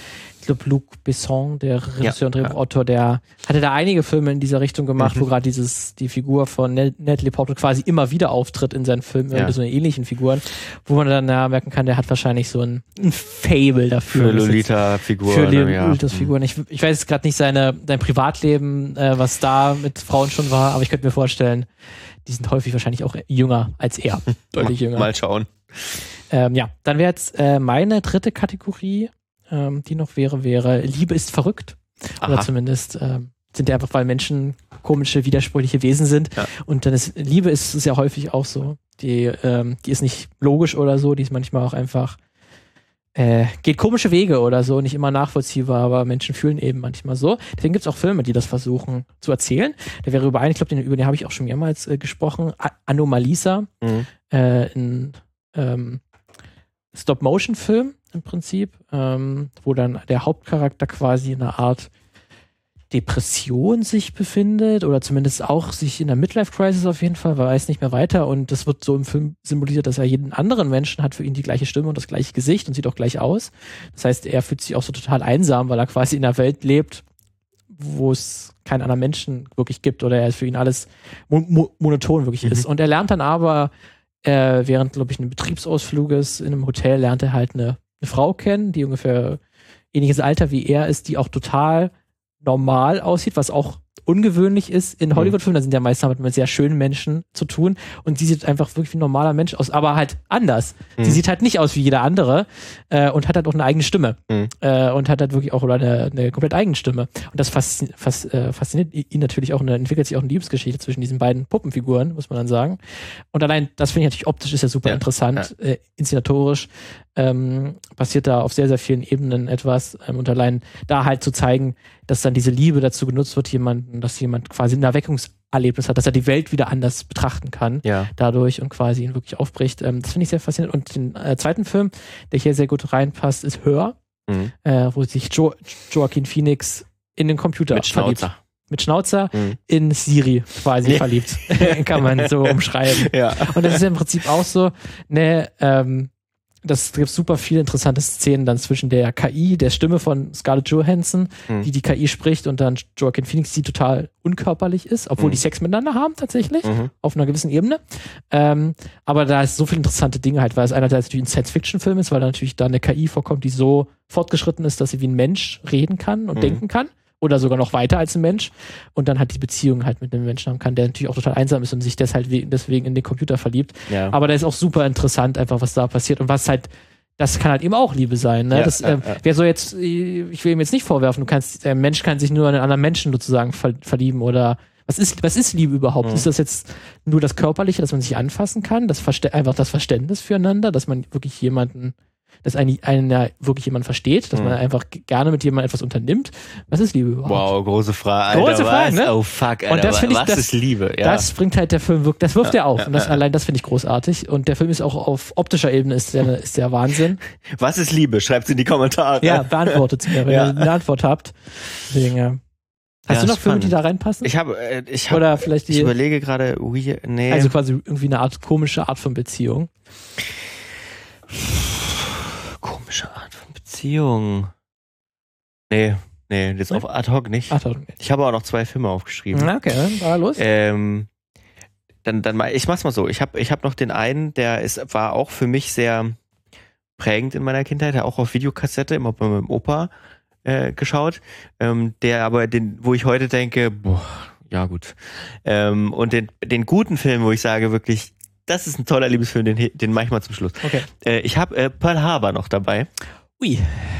S1: glaube, Luc Besson, der Regisseur und
S2: Ja,
S1: Drehbuchautor, der hatte da einige Filme in dieser Richtung gemacht,
S2: Mhm.
S1: wo gerade dieses, die Figur von Nat- Natalie Portman quasi immer wieder auftritt in seinen Filmen,
S2: Ja.
S1: mit so ähnlichen Figuren, wo man dann ja, merken kann, der hat wahrscheinlich so ein, ein Fable dafür.
S2: Für Lolita-Figuren.
S1: für Lolitas
S2: ja.
S1: Ich, ich weiß jetzt gerade nicht seine, sein Privatleben, äh, was da mit Frauen schon war, aber ich könnte mir vorstellen, die sind häufig wahrscheinlich auch jünger als er. Deutlich jünger.
S2: mal schauen.
S1: Ähm, ja, dann wäre jetzt äh, meine dritte Kategorie, ähm, die noch wäre, wäre Liebe ist verrückt. Oder
S2: Aha.
S1: zumindest ähm, sind ja einfach, weil Menschen komische, widersprüchliche Wesen sind.
S2: Ja.
S1: Und dann ist Liebe ist ja häufig auch so. Die, ähm, die ist nicht logisch oder so, die ist manchmal auch einfach äh, geht komische Wege oder so, nicht immer nachvollziehbar, aber Menschen fühlen eben manchmal so. Deswegen gibt es auch Filme, die das versuchen zu erzählen. Der wäre über einen, ich glaube, den, über den habe ich auch schon mehrmals äh, gesprochen, A Anomalisa,
S2: Mhm.
S1: äh, ein ähm, Stop-Motion-Film im Prinzip, ähm, wo dann der Hauptcharakter quasi in einer Art Depression sich befindet oder zumindest auch sich in der Midlife-Crisis auf jeden Fall, weil er weiß nicht mehr weiter und das wird so im Film symbolisiert, dass er jeden anderen Menschen hat für ihn die gleiche Stimme und das gleiche Gesicht und sieht auch gleich aus. Das heißt, er fühlt sich auch so total einsam, weil er quasi in einer Welt lebt, wo es keinen anderen Menschen wirklich gibt oder er für ihn alles mo mo monoton wirklich
S2: Mhm.
S1: ist. Und er lernt dann aber äh, während, glaube ich, eines Betriebsausfluges in einem Hotel lernt er halt eine, eine Frau kennen, die ungefähr ähnliches Alter wie er ist, die auch total normal aussieht, was auch ungewöhnlich ist in
S2: Mhm.
S1: Hollywood-Filmen. Da sind ja meistens mit sehr schönen Menschen zu tun. Und sie sieht einfach wirklich wie ein normaler Mensch aus, aber halt anders.
S2: Mhm.
S1: Sie sieht halt nicht aus wie jeder andere äh, und hat halt auch eine eigene Stimme.
S2: Mhm.
S1: Äh, und hat halt wirklich auch oder eine, eine komplett eigene Stimme. Und das faszin fas äh, fasziniert ihn natürlich auch und dann entwickelt sich auch eine Liebesgeschichte zwischen diesen beiden Puppenfiguren, muss man dann sagen. Und allein, das finde ich natürlich optisch ist ja super
S2: Ja,
S1: interessant, Äh, inszenatorisch ähm, passiert da auf sehr, sehr vielen Ebenen etwas. Ähm, und allein da halt zu zeigen, dass dann diese Liebe dazu genutzt wird, jemanden, dass jemand quasi ein Erweckungserlebnis hat, dass er die Welt wieder anders betrachten kann
S2: Ja.
S1: dadurch und quasi ihn wirklich aufbricht. Ähm, das finde ich sehr faszinierend. Und den äh, zweiten Film, der hier sehr gut reinpasst, ist Hör,
S2: Mhm.
S1: äh, wo sich jo Joaquin Phoenix in den Computer
S2: Mit
S1: verliebt.
S2: Schnauzer.
S1: Mit Schnauzer
S2: Mhm.
S1: in Siri quasi
S2: Ja.
S1: verliebt. Kann man so umschreiben.
S2: Ja.
S1: Und das ist im Prinzip auch so, ne, ähm, das gibt super viele interessante Szenen dann zwischen der KI, der Stimme von Scarlett Johansson,
S2: Mhm.
S1: die die KI spricht und dann Joaquin Phoenix, die total unkörperlich ist, obwohl
S2: Mhm.
S1: die Sex miteinander haben tatsächlich,
S2: Mhm.
S1: auf einer gewissen Ebene. Ähm, aber da ist so viele interessante Dinge halt, weil es einerseits natürlich ein Science-Fiction-Film ist, weil da natürlich da eine KI vorkommt, die so fortgeschritten ist, dass sie wie ein Mensch reden kann und
S2: Mhm.
S1: denken kann. Oder sogar noch weiter als ein Mensch. Und dann halt die Beziehung halt mit einem Menschen haben kann, der natürlich auch total einsam ist und sich deshalb we- deswegen in den Computer verliebt.
S2: Ja.
S1: Aber da ist auch super interessant, einfach was da passiert und was halt, das kann halt eben auch Liebe sein. Ne?
S2: Ja,
S1: das,
S2: ja,
S1: ähm,
S2: ja.
S1: Wer soll jetzt, äh, ich will ihm jetzt nicht vorwerfen, du kannst, der Mensch kann sich nur in einen anderen Menschen sozusagen ver verlieben oder was ist, was ist Liebe überhaupt?
S2: Mhm.
S1: Ist das jetzt nur das Körperliche, dass man sich anfassen kann, das Verste einfach das Verständnis füreinander, dass man wirklich jemanden, dass einen, einen ja wirklich jemand versteht, dass
S2: Mhm.
S1: man einfach g- gerne mit jemandem etwas unternimmt? Was ist Liebe überhaupt?
S2: Wow, große Frage.
S1: Große? Frage, ne?
S2: Oh fuck, Alter.
S1: Und das finde ich,
S2: was
S1: das-
S2: ist Liebe? Ja.
S1: Das bringt halt der Film wirklich, das wirft
S2: Ja,
S1: er auf.
S2: ja,
S1: und das, allein das finde ich großartig. Und der Film ist auch auf optischer Ebene ist der, ist der Wahnsinn.
S2: was ist Liebe? Schreibt's in die Kommentare.
S1: Ja, beantwortet mir, wenn ihr eine Antwort habt. Deswegen, ja. Hast
S2: Ja,
S1: du noch Filme, die da reinpassen?
S2: Ich habe, äh, ich habe,
S1: Oder vielleicht
S2: ich überlege gerade, nee.
S1: also quasi irgendwie eine Art komische Art von Beziehung.
S2: Komische Art von Beziehung. Nee, nee, jetzt auf ad hoc nicht.
S1: Ach, doch.
S2: Ich habe auch noch zwei Filme aufgeschrieben.
S1: Na, okay, dann war los.
S2: Ähm, dann, dann mal, ich mach's mal so. Ich habe ich hab noch den einen, der ist, war auch für mich sehr prägend in meiner Kindheit, der auch auf Videokassette, immer bei meinem Opa äh, geschaut. Ähm, der aber den, wo ich heute denke, boah, ja gut. Ähm, und den, den guten Film, wo ich sage wirklich, das ist ein toller Liebesfilm, den, den mache ich mal zum Schluss.
S1: Okay.
S2: Äh, ich habe äh, Pearl Harbor noch dabei.
S1: Ui.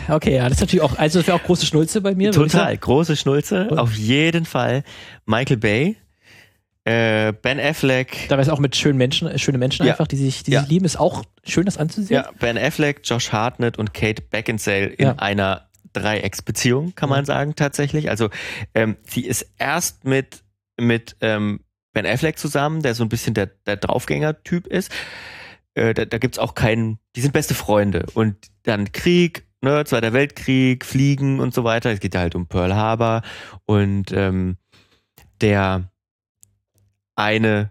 S1: Okay, ja, das ist natürlich auch, also das wäre auch große Schnulze bei mir.
S2: Total, große Schnulze,
S1: Und-
S2: auf jeden Fall. Michael Bay, äh, Ben Affleck,
S1: Dabei ist auch mit schönen Menschen, äh, schöne Menschen
S2: Ja.
S1: einfach, die sich, die
S2: Ja.
S1: sich lieben, ist auch schön, das anzusehen.
S2: ja, Ben Affleck, Josh Hartnett und Kate Beckinsale in
S1: Ja.
S2: einer Dreiecksbeziehung, kann man
S1: Mhm.
S2: sagen tatsächlich. Also ähm, sie ist erst mit mit ähm, Ben Affleck zusammen, der so ein bisschen der, der Draufgänger-Typ ist. Äh, da, da gibt's auch keinen, die sind beste Freunde. Und dann Krieg, ne, Zweiter Weltkrieg, Fliegen und so weiter. Es geht ja halt um Pearl Harbor und ähm, der eine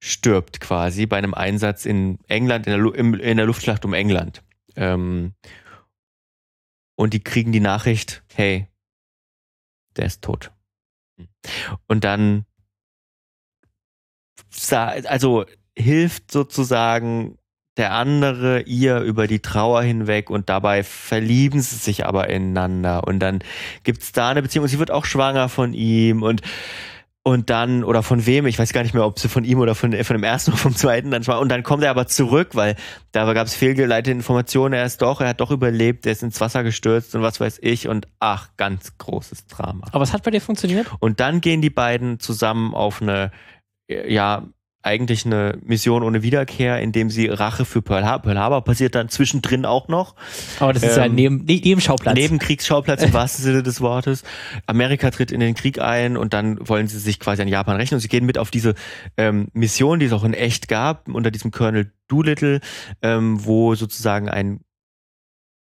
S2: stirbt quasi bei einem Einsatz in England, in der, Lu im, in der Luftschlacht um England. Ähm, und die kriegen die Nachricht, hey, der ist tot. Und dann, also hilft sozusagen der andere ihr über die Trauer hinweg und dabei verlieben sie sich aber ineinander und dann gibt's da eine Beziehung und sie wird auch schwanger von ihm und und dann, oder von wem, ich weiß gar nicht mehr, ob sie von ihm oder von, von dem ersten oder vom zweiten dann war. Und dann kommt er aber zurück, weil da gab es fehlgeleitete Informationen, er ist doch, er hat doch überlebt, er ist ins Wasser gestürzt und was weiß ich. Und ach, ganz großes Drama.
S1: Aber es hat bei dir funktioniert?
S2: Und dann gehen die beiden zusammen auf eine, ja, eigentlich eine Mission ohne Wiederkehr, indem sie Rache für Pearl Harbor. Pearl Harbor passiert dann zwischendrin auch noch.
S1: Aber das ist ähm, ja neben, ne, Nebenschauplatz.
S2: Nebenkriegsschauplatz im wahrsten Sinne des Wortes. Amerika tritt in den Krieg ein und dann wollen sie sich quasi an Japan rechnen und sie gehen mit auf diese ähm, Mission, die es auch in echt gab, unter diesem Colonel Doolittle, ähm, wo sozusagen ein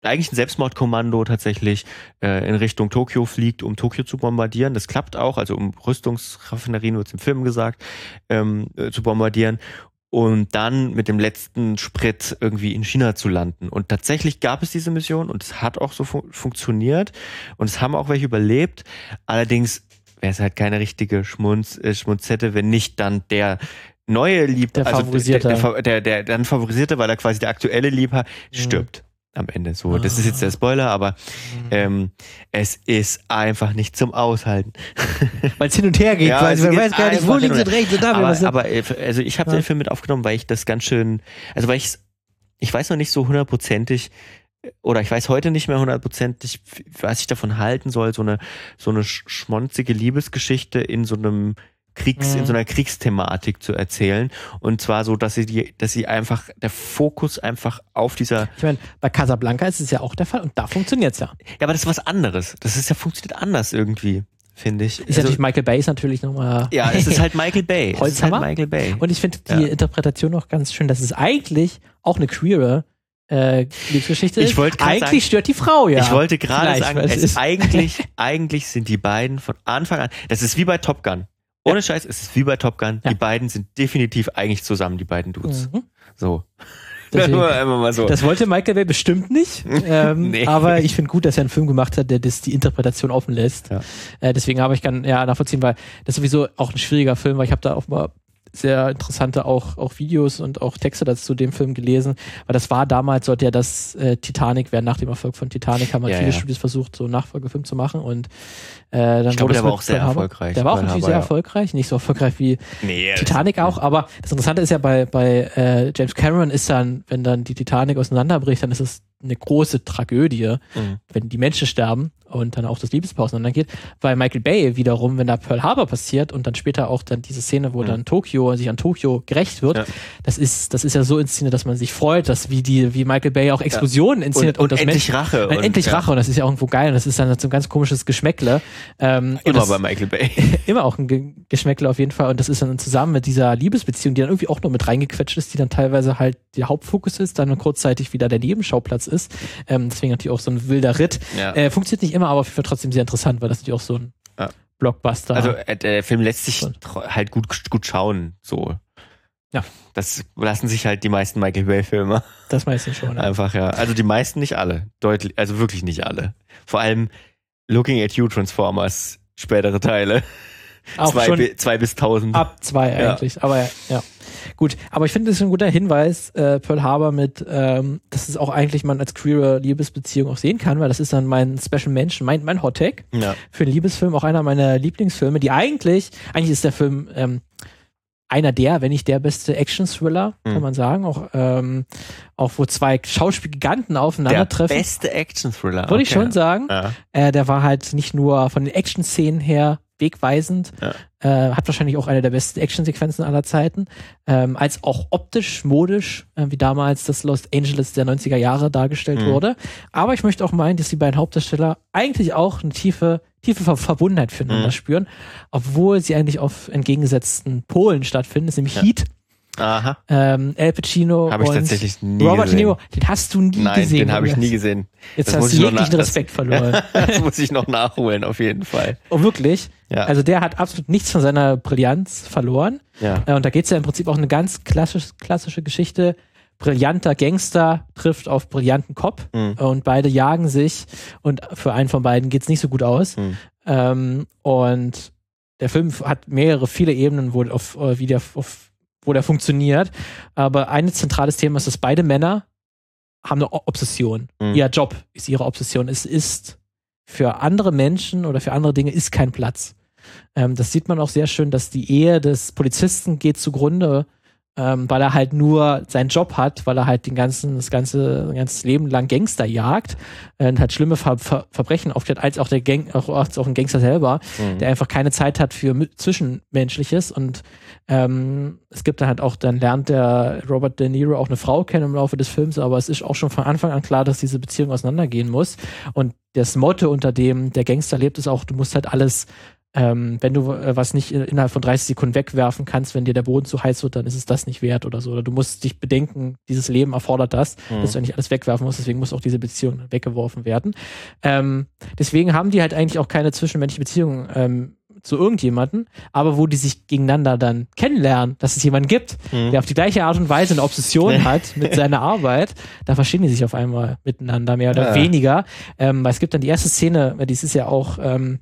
S2: eigentlich ein Selbstmordkommando tatsächlich äh, in Richtung Tokio fliegt, um Tokio zu bombardieren. Das klappt auch, also um Rüstungsraffinerien, wird es im Film gesagt, ähm, äh, zu bombardieren und dann mit dem letzten Sprit irgendwie in China zu landen. Und tatsächlich gab es diese Mission und es hat auch so fun funktioniert und es haben auch welche überlebt. Allerdings wäre es halt keine richtige Schmunz, äh, Schmunzette, wenn nicht dann der neue Liebhaber,
S1: der also favorisierte.
S2: Der, der, der, der, dann favorisierte, weil er quasi der aktuelle Liebhaber mhm. stirbt am Ende so. Das ist jetzt der Spoiler, aber mhm. ähm, es ist einfach nicht zum Aushalten.
S1: Weil es hin und her geht, ja, weil man weiß gar nicht, wo links und rechts und da.
S2: Aber, aber äh, also ich habe ja. den Film mit aufgenommen, weil ich das ganz schön, also weil ich ich weiß noch nicht so hundertprozentig, oder ich weiß heute nicht mehr hundertprozentig, was ich davon halten soll, so eine, so eine schmonzige Liebesgeschichte in so einem Kriegs, mhm. in so einer Kriegsthematik zu erzählen. Und zwar so, dass sie die, dass sie einfach, der Fokus einfach auf dieser.
S1: Ich meine, bei Casablanca ist es ja auch der Fall und da funktioniert's ja.
S2: Ja, aber das ist was anderes. Das ist ja funktioniert anders irgendwie finde ich.
S1: Ist also, natürlich Michael Bay ist natürlich nochmal.
S2: Ja, es ist halt Michael Bay.
S1: Holzhammer. Es ist halt
S2: Michael Bay.
S1: Und ich finde die ja. Interpretation auch ganz schön, dass es eigentlich auch eine queere äh, Liebesgeschichte
S2: ist.
S1: Eigentlich
S2: sagen,
S1: stört die Frau ja.
S2: Ich wollte gerade sagen, es ist eigentlich, eigentlich sind die beiden von Anfang an. Das ist wie bei Top Gun. Ohne ja. Scheiß, es ist wie bei Top Gun. Ja. Die beiden sind definitiv eigentlich zusammen, die beiden Dudes. Mhm. So.
S1: Deswegen, so. Das wollte Michael Bay bestimmt nicht. Ähm, nee. Aber ich finde gut, dass er einen Film gemacht hat, der das die Interpretation offen lässt. Ja. Äh, deswegen habe ich kann ja nachvollziehen, weil das ist sowieso auch ein schwieriger Film, weil ich habe da auch mal sehr interessante auch, auch Videos und auch Texte dazu zu dem Film gelesen, weil das war damals, sollte ja das äh, Titanic werden, nach dem Erfolg von Titanic haben halt ja, viele ja. Studios versucht, so einen Nachfolgefilm zu machen und äh, dann
S2: ich glaube, der war auch sehr erfolgreich.
S1: Der war auch natürlich sehr ja. erfolgreich, nicht so erfolgreich wie nee, Titanic auch, aber das Interessante ist ja bei, bei äh, James Cameron ist dann, wenn dann die Titanic auseinanderbricht, dann ist es eine große Tragödie, mhm. wenn die Menschen sterben und dann auch das Liebespaar auseinandergeht. Weil Michael Bay wiederum, wenn da Pearl Harbor passiert und dann später auch dann diese Szene, wo mhm. dann Tokio sich an Tokio gerecht wird, ja. das ist das ist ja so inszeniert, dass man sich freut, dass wie die wie Michael Bay auch Explosionen ja. inszeniert
S2: und, und,
S1: und
S2: endlich Mensch, Rache
S1: und, endlich Rache und das ist ja irgendwo geil und das ist dann so ein ganz komisches Geschmäckle.
S2: Ähm, immer das, bei Michael Bay.
S1: immer auch ein Ge Geschmäckle auf jeden Fall und das ist dann zusammen mit dieser Liebesbeziehung, die dann irgendwie auch noch mit reingequetscht ist, die dann teilweise halt der Hauptfokus ist, dann kurzzeitig wieder der Nebenschauplatz ist. Ähm, deswegen natürlich auch so ein wilder Ritt. Ja. Äh, funktioniert nicht immer, aber auf jeden Fall trotzdem sehr interessant, weil das natürlich auch so ein ja. Blockbuster.
S2: Also äh, der Film lässt sich halt gut, gut schauen, so. Ja. Das lassen sich halt die meisten Michael Bay-Filme.
S1: Das meistens schon.
S2: Ja. Einfach, ja. Also die meisten nicht alle. Deutlich, also wirklich nicht alle. Vor allem Looking at You Transformers, spätere Teile.
S1: Auch
S2: zwei,
S1: schon
S2: zwei bis tausend.
S1: Ab zwei eigentlich. Ja. Aber ja. Gut, aber ich finde, das ist ein guter Hinweis, äh, Pearl Harbor mit, ähm, dass es auch eigentlich man als queere Liebesbeziehung auch sehen kann, weil das ist dann mein Special Mention, mein, mein Hot Tag ja. für einen Liebesfilm, auch einer meiner Lieblingsfilme, die eigentlich, eigentlich ist der Film ähm, einer der, wenn nicht der beste Action-Thriller, mhm. kann man sagen. Auch, ähm, auch wo zwei Schauspielgiganten aufeinandertreffen. Der
S2: beste Action-Thriller.
S1: Würde okay. ich schon sagen. Ja. Äh, der war halt nicht nur von den Action-Szenen her wegweisend. Ja. Äh, hat wahrscheinlich auch eine der besten Actionsequenzen aller Zeiten. Ähm, als auch optisch, modisch, äh, wie damals das Los Angeles der 90er Jahre dargestellt mhm. wurde. Aber ich möchte auch meinen, dass die beiden Hauptdarsteller eigentlich auch eine tiefe, tiefe Ver Verbundenheit füreinander mhm. spüren, obwohl sie eigentlich auf entgegengesetzten Polen stattfinden. Das ist nämlich ja. Heat
S2: Aha.
S1: Ähm, El Pacino
S2: hab ich und tatsächlich nie
S1: Robert
S2: gesehen.
S1: De Niro, den hast du nie
S2: Nein,
S1: gesehen.
S2: den habe ich nie gesehen.
S1: Jetzt das hast du jeglichen Respekt
S2: das,
S1: verloren.
S2: das muss ich noch nachholen, auf jeden Fall.
S1: Oh, wirklich?
S2: Ja.
S1: Also der hat absolut nichts von seiner Brillanz verloren.
S2: Ja.
S1: Äh, und da geht es ja im Prinzip auch eine ganz klassisch, klassische Geschichte. Brillanter Gangster trifft auf brillanten Cop
S2: mhm.
S1: und beide jagen sich und für einen von beiden geht es nicht so gut aus.
S2: Mhm.
S1: Ähm, und der Film hat mehrere, viele Ebenen, wo auf, äh, wie der auf wo der funktioniert. Aber ein zentrales Thema ist, dass beide Männer haben eine Obsession.
S2: Mhm.
S1: Ihr Job ist ihre Obsession. Es ist für andere Menschen oder für andere Dinge ist kein Platz. Ähm, das sieht man auch sehr schön, dass die Ehe des Polizisten geht zugrunde, ähm, weil er halt nur seinen Job hat, weil er halt den ganzen, das ganze, ganzes Leben lang Gangster jagt äh, und hat schlimme Ver Ver Verbrechen aufklärt, als auch der Gang, auch, auch ein Gangster selber,
S2: Mhm.
S1: der einfach keine Zeit hat für Zwischenmenschliches und ähm, es gibt dann halt auch, dann lernt der Robert De Niro auch eine Frau kennen im Laufe des Films, aber es ist auch schon von Anfang an klar, dass diese Beziehung auseinandergehen muss. Und das Motto, unter dem der Gangster lebt, ist auch, du musst halt alles ähm, wenn du äh, was nicht innerhalb von 30 Sekunden wegwerfen kannst, wenn dir der Boden zu heiß wird, dann ist es das nicht wert oder so. Oder du musst dich bedenken, dieses Leben erfordert das,
S2: Mhm.
S1: dass du nicht alles wegwerfen musst, deswegen muss auch diese Beziehung weggeworfen werden. Ähm, deswegen haben die halt eigentlich auch keine zwischenmenschliche Beziehung ähm, zu irgendjemanden, aber wo die sich gegeneinander dann kennenlernen, dass es jemanden gibt,
S2: Mhm.
S1: der auf die gleiche Art und Weise eine Obsession hat mit seiner Arbeit, da verstehen die sich auf einmal miteinander, mehr oder
S2: Ja.
S1: weniger. Ähm, weil es gibt dann die erste Szene, dies ist ja auch, ähm,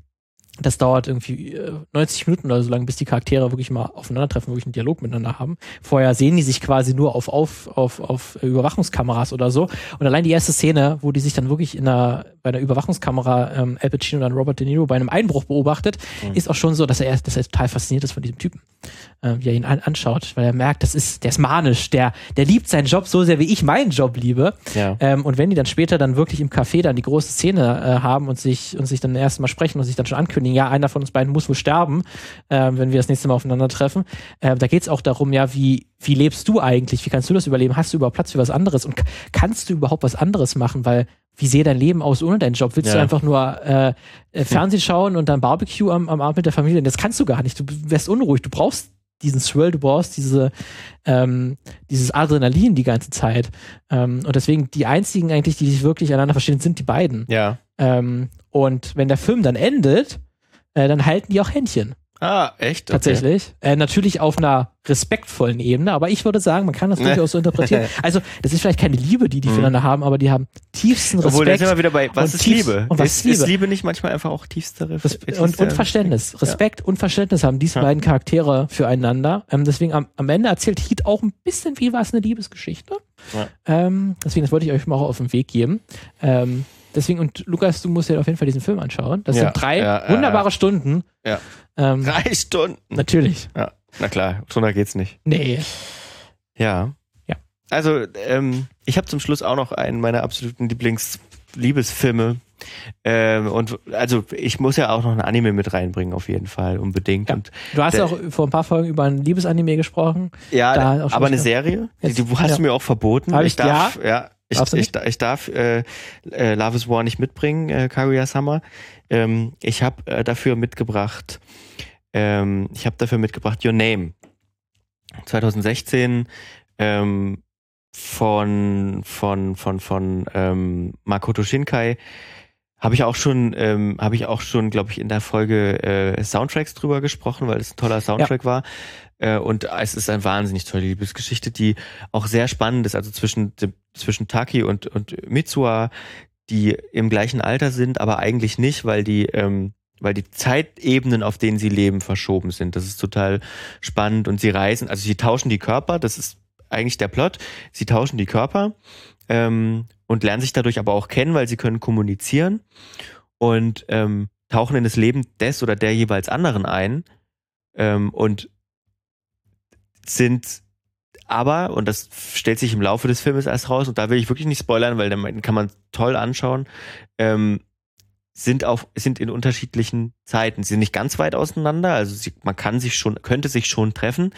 S1: das dauert irgendwie äh, 90 Minuten oder so lang, bis die Charaktere wirklich mal aufeinandertreffen, wirklich einen Dialog miteinander haben. Vorher sehen die sich quasi nur auf, auf, auf, auf Überwachungskameras oder so. Und allein die erste Szene, wo die sich dann wirklich in einer, bei einer Überwachungskamera ähm, Al Pacino und dann Robert De Niro bei einem Einbruch beobachtet,
S2: Mhm.
S1: ist auch schon so, dass er, dass er total fasziniert ist von diesem Typen, äh, wie er ihn an, anschaut, weil er merkt, das ist, der ist manisch, der, der liebt seinen Job so sehr, wie ich meinen Job liebe.
S2: Ja.
S1: Ähm, und wenn die dann später dann wirklich im Café dann die große Szene äh, haben und sich und sich dann erstmal sprechen und sich dann schon ankündigen, ja, einer von uns beiden muss wohl sterben, ähm, wenn wir das nächste Mal aufeinandertreffen. Ähm, da geht es auch darum, ja, wie, wie lebst du eigentlich? Wie kannst du das überleben? Hast du überhaupt Platz für was anderes? Und kannst du überhaupt was anderes machen? Weil wie sähe dein Leben aus ohne deinen Job? Willst du
S2: Ja.
S1: einfach nur äh, äh, Fernsehen schauen und dann Barbecue am, am Abend mit der Familie? Das kannst du gar nicht. Du wärst unruhig. Du brauchst diesen Thrill, du brauchst diese, ähm, dieses Adrenalin die ganze Zeit. Ähm, und deswegen die einzigen eigentlich, die sich wirklich einander verstehen, sind die beiden.
S2: Ja.
S1: Ähm, und wenn der Film dann endet, äh, dann halten die auch Händchen.
S2: Ah, echt? Okay.
S1: Tatsächlich. Äh, natürlich auf einer respektvollen Ebene, aber ich würde sagen, man kann das durchaus so interpretieren. Also, das ist vielleicht keine Liebe, die die
S2: Mhm.
S1: füreinander haben, aber die haben tiefsten Respekt.
S2: Obwohl, da sind wir wieder bei, was ist
S1: tiefst-
S2: Liebe?
S1: und was
S2: ist,
S1: Liebe?
S2: ist Liebe nicht manchmal einfach auch tiefste
S1: Res
S2: Respekt?
S1: und, und Verständnis. Respekt und Verständnis haben diese
S2: Ja.
S1: beiden Charaktere füreinander. Ähm, deswegen am, am Ende erzählt Heat auch ein bisschen wie was eine Liebesgeschichte.
S2: Ja.
S1: Ähm, deswegen, das wollte ich euch mal auch auf den Weg geben. Ähm, deswegen, und Lukas, du musst dir auf jeden Fall diesen Film anschauen. Das
S2: Ja,
S1: sind drei
S2: ja, ja,
S1: wunderbare Stunden.
S2: Ja.
S1: Ähm,
S2: Drei Stunden.
S1: natürlich.
S2: Ja, na klar, schneller geht's nicht.
S1: Nee.
S2: Ja.
S1: Ja.
S2: Also, ähm, ich habe zum Schluss auch noch einen meiner absoluten Lieblings-Liebesfilme. Ähm, und also ich muss ja auch noch ein Anime mit reinbringen, auf jeden Fall, unbedingt.
S1: Ja.
S2: Und
S1: Du hast
S2: Der-
S1: auch vor ein paar Folgen über ein Liebesanime gesprochen.
S2: ja, aber eine Serie,
S1: Jetzt-
S2: die, die hast
S1: ja.
S2: du mir auch verboten.
S1: Hab ich-
S2: darf, ja. Ich, ich, ich darf äh, äh, Love is War nicht mitbringen, äh, Kaguya-sama. Ähm, ich habe äh, dafür mitgebracht, ähm, ich habe dafür mitgebracht Your Name. 2016 ähm, von von von von ähm, Makoto Shinkai habe ich auch schon ähm, habe ich auch schon glaube ich in der Folge äh, Soundtracks drüber gesprochen, weil es ein toller Soundtrack war äh, und es ist eine wahnsinnig tolle Liebesgeschichte, die auch sehr spannend ist, also zwischen zwischen Taki und und Mitsuha, die im gleichen Alter sind, aber eigentlich nicht, weil die ähm, weil die Zeitebenen, auf denen sie leben, verschoben sind. Das ist total spannend und sie reisen, also sie tauschen die Körper, das ist eigentlich der Plot. Sie tauschen die Körper ähm, und lernen sich dadurch aber auch kennen, weil sie können kommunizieren und ähm, tauchen in das Leben des oder der jeweils anderen ein ähm, und sind aber, und das stellt sich im Laufe des Filmes erst raus, und da will ich wirklich nicht spoilern, weil den kann man toll anschauen, ähm, sind auf, sind in unterschiedlichen Zeiten. Sie sind nicht ganz weit auseinander, also sie, man kann sich schon, könnte sich schon treffen,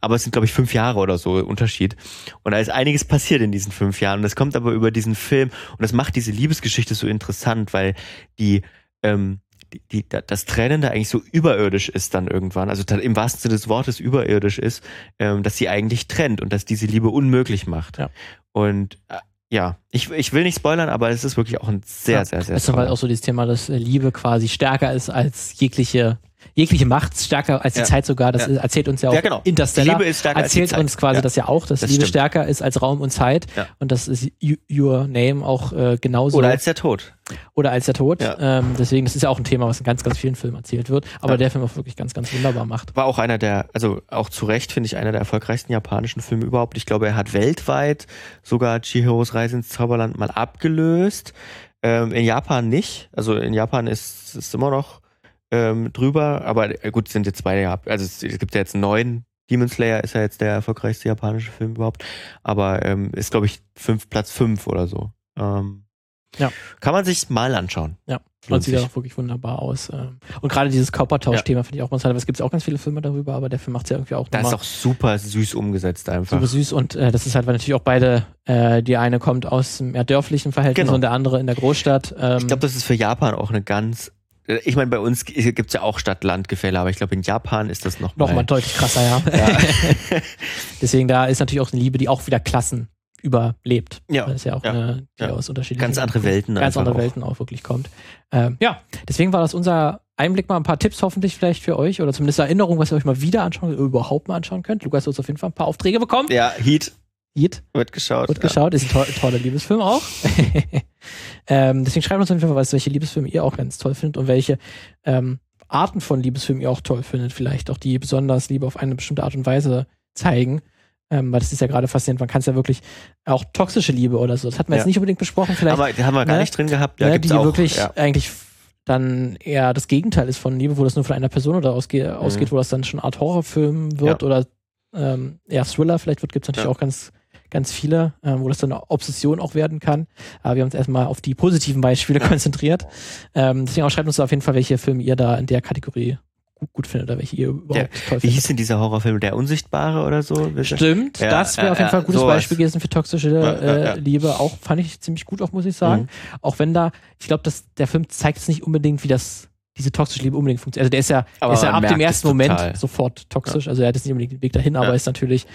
S2: aber es sind, glaube ich, fünf Jahre oder so Unterschied. Und da ist einiges passiert in diesen fünf Jahren. Das kommt aber über diesen Film und das macht diese Liebesgeschichte so interessant, weil die, ähm, die, die, das Trennen da eigentlich so überirdisch ist dann irgendwann, also im wahrsten Sinne des Wortes überirdisch ist, ähm, dass sie eigentlich trennt und dass diese Liebe unmöglich macht.
S1: Ja.
S2: Und äh, ja, ich, ich will nicht spoilern, aber es ist wirklich auch ein sehr,
S1: Ja,
S2: sehr, sehr
S1: Das ist halt auch so dieses Thema, dass äh, Liebe quasi stärker ist als jegliche, jegliche Macht, stärker als die
S2: Ja.
S1: Zeit sogar. Das
S2: Ja.
S1: erzählt uns ja auch
S2: Ja, genau.
S1: Interstellar.
S2: Liebe ist stärker als die
S1: erzählt
S2: Zeit.
S1: uns quasi
S2: Ja.
S1: das ja auch, dass
S2: Das
S1: Liebe
S2: stimmt.
S1: stärker ist als Raum und Zeit. Und das ist You- Your Name auch äh, genauso.
S2: Oder als der Tod.
S1: oder als der Tod. Ähm, deswegen, das ist ja auch ein Thema, was in ganz, ganz vielen Filmen erzählt wird. Aber der Film auch wirklich ganz, ganz wunderbar macht.
S2: War auch einer der, also auch zu Recht finde ich einer der erfolgreichsten japanischen Filme überhaupt. Ich glaube, er hat weltweit sogar Chihiros Reise ins Zauberland mal abgelöst. Ähm, in Japan nicht. Also in Japan ist es immer noch ähm, drüber, aber äh, gut, sind jetzt beide ja, also es, es gibt ja jetzt einen neuen Demon Slayer ist ja jetzt der erfolgreichste japanische Film überhaupt, aber ähm, ist glaube ich fünf, Platz fünf oder so. Ähm,
S1: Ja.
S2: Kann man sich mal anschauen.
S1: Ja. Und
S2: Lohnt
S1: sieht
S2: sich.
S1: auch wirklich wunderbar aus. ähm. Und gerade dieses Körpertausch-Thema finde ich auch ganz toll. Es gibt auch ganz viele Filme darüber, aber der Film macht es ja irgendwie auch
S2: Da ist auch super süß umgesetzt einfach.
S1: super süß. Und äh, das ist halt, weil natürlich auch beide, äh, die eine kommt aus dem eher dörflichen Verhältnis
S2: Genau.
S1: und der andere in der Großstadt. Ähm,
S2: Ich glaube, das ist für Japan auch eine ganz. Ich meine, bei uns gibt es ja auch Stadt-Land-Gefälle, aber ich glaube, in Japan ist das noch
S1: noch mal
S2: mal
S1: deutlich krasser, ja.
S2: Ja.
S1: Deswegen da ist natürlich auch eine Liebe, die auch wieder Klassen überlebt.
S2: Ja,
S1: Das ist ja auch
S2: ja,
S1: eine, die
S2: ja.
S1: aus unterschiedlichen
S2: Ganz andere Welten
S1: ganz andere
S2: auch.
S1: Welten auch wirklich kommt. Ähm, ja, deswegen war das unser Einblick mal ein paar Tipps hoffentlich vielleicht für euch oder zumindest Erinnerungen, was ihr euch mal wieder anschauen überhaupt mal anschauen könnt. Lukas hat uns auf jeden Fall ein paar Aufträge bekommen.
S2: Ja, Heat
S1: Heat
S2: wird geschaut.
S1: wird geschaut, ist ein to toller Liebesfilm auch. ähm, deswegen schreibt uns auf jeden Fall, was, welche Liebesfilme ihr auch ganz toll findet und welche ähm, Arten von Liebesfilmen ihr auch toll findet. Vielleicht auch die besonders Liebe auf eine bestimmte Art und Weise zeigen. Ähm, weil das ist ja gerade faszinierend. Man kann es ja wirklich auch toxische Liebe oder so. Das hatten wir
S2: Ja.
S1: jetzt nicht unbedingt besprochen.
S2: Ja.
S1: Vielleicht
S2: Haben wir, haben wir gar
S1: ne?
S2: nicht drin gehabt. Ja,
S1: ne, die
S2: auch.
S1: wirklich
S2: ja.
S1: eigentlich dann eher das Gegenteil ist von Liebe, wo das nur von einer Person oder ausge ausgeht, wo das dann schon eine Art Horrorfilm wird
S2: Mhm. Ja.
S1: oder ähm, eher Thriller vielleicht wird, gibt es natürlich
S2: Ja.
S1: auch ganz, ganz viele, ähm, wo das dann eine Obsession auch werden kann. Aber wir haben uns erstmal auf die positiven Beispiele konzentriert. Ähm, deswegen auch schreibt uns auf jeden Fall, welche Filme ihr da in der Kategorie gut, gut findet oder welche ihr überhaupt
S2: Der-
S1: toll
S2: Wie
S1: findet.
S2: hieß denn dieser Horrorfilm? Der Unsichtbare oder so?
S1: Stimmt,
S2: Ja,
S1: das wäre
S2: ja,
S1: auf jeden Fall ein gutes
S2: sowas.
S1: Beispiel gewesen für toxische äh,
S2: ja.
S1: Liebe. Auch fand ich ziemlich gut, auch muss ich sagen.
S2: Mhm.
S1: Auch wenn da, ich glaube, dass der Film zeigt es nicht unbedingt, wie das diese toxische Liebe unbedingt funktioniert. Also der ist ja,
S2: Aber
S1: ist ja ab dem ersten Moment
S2: total.
S1: sofort toxisch. Also er hat jetzt nicht unbedingt den Weg dahin, aber
S2: Ja.
S1: ist natürlich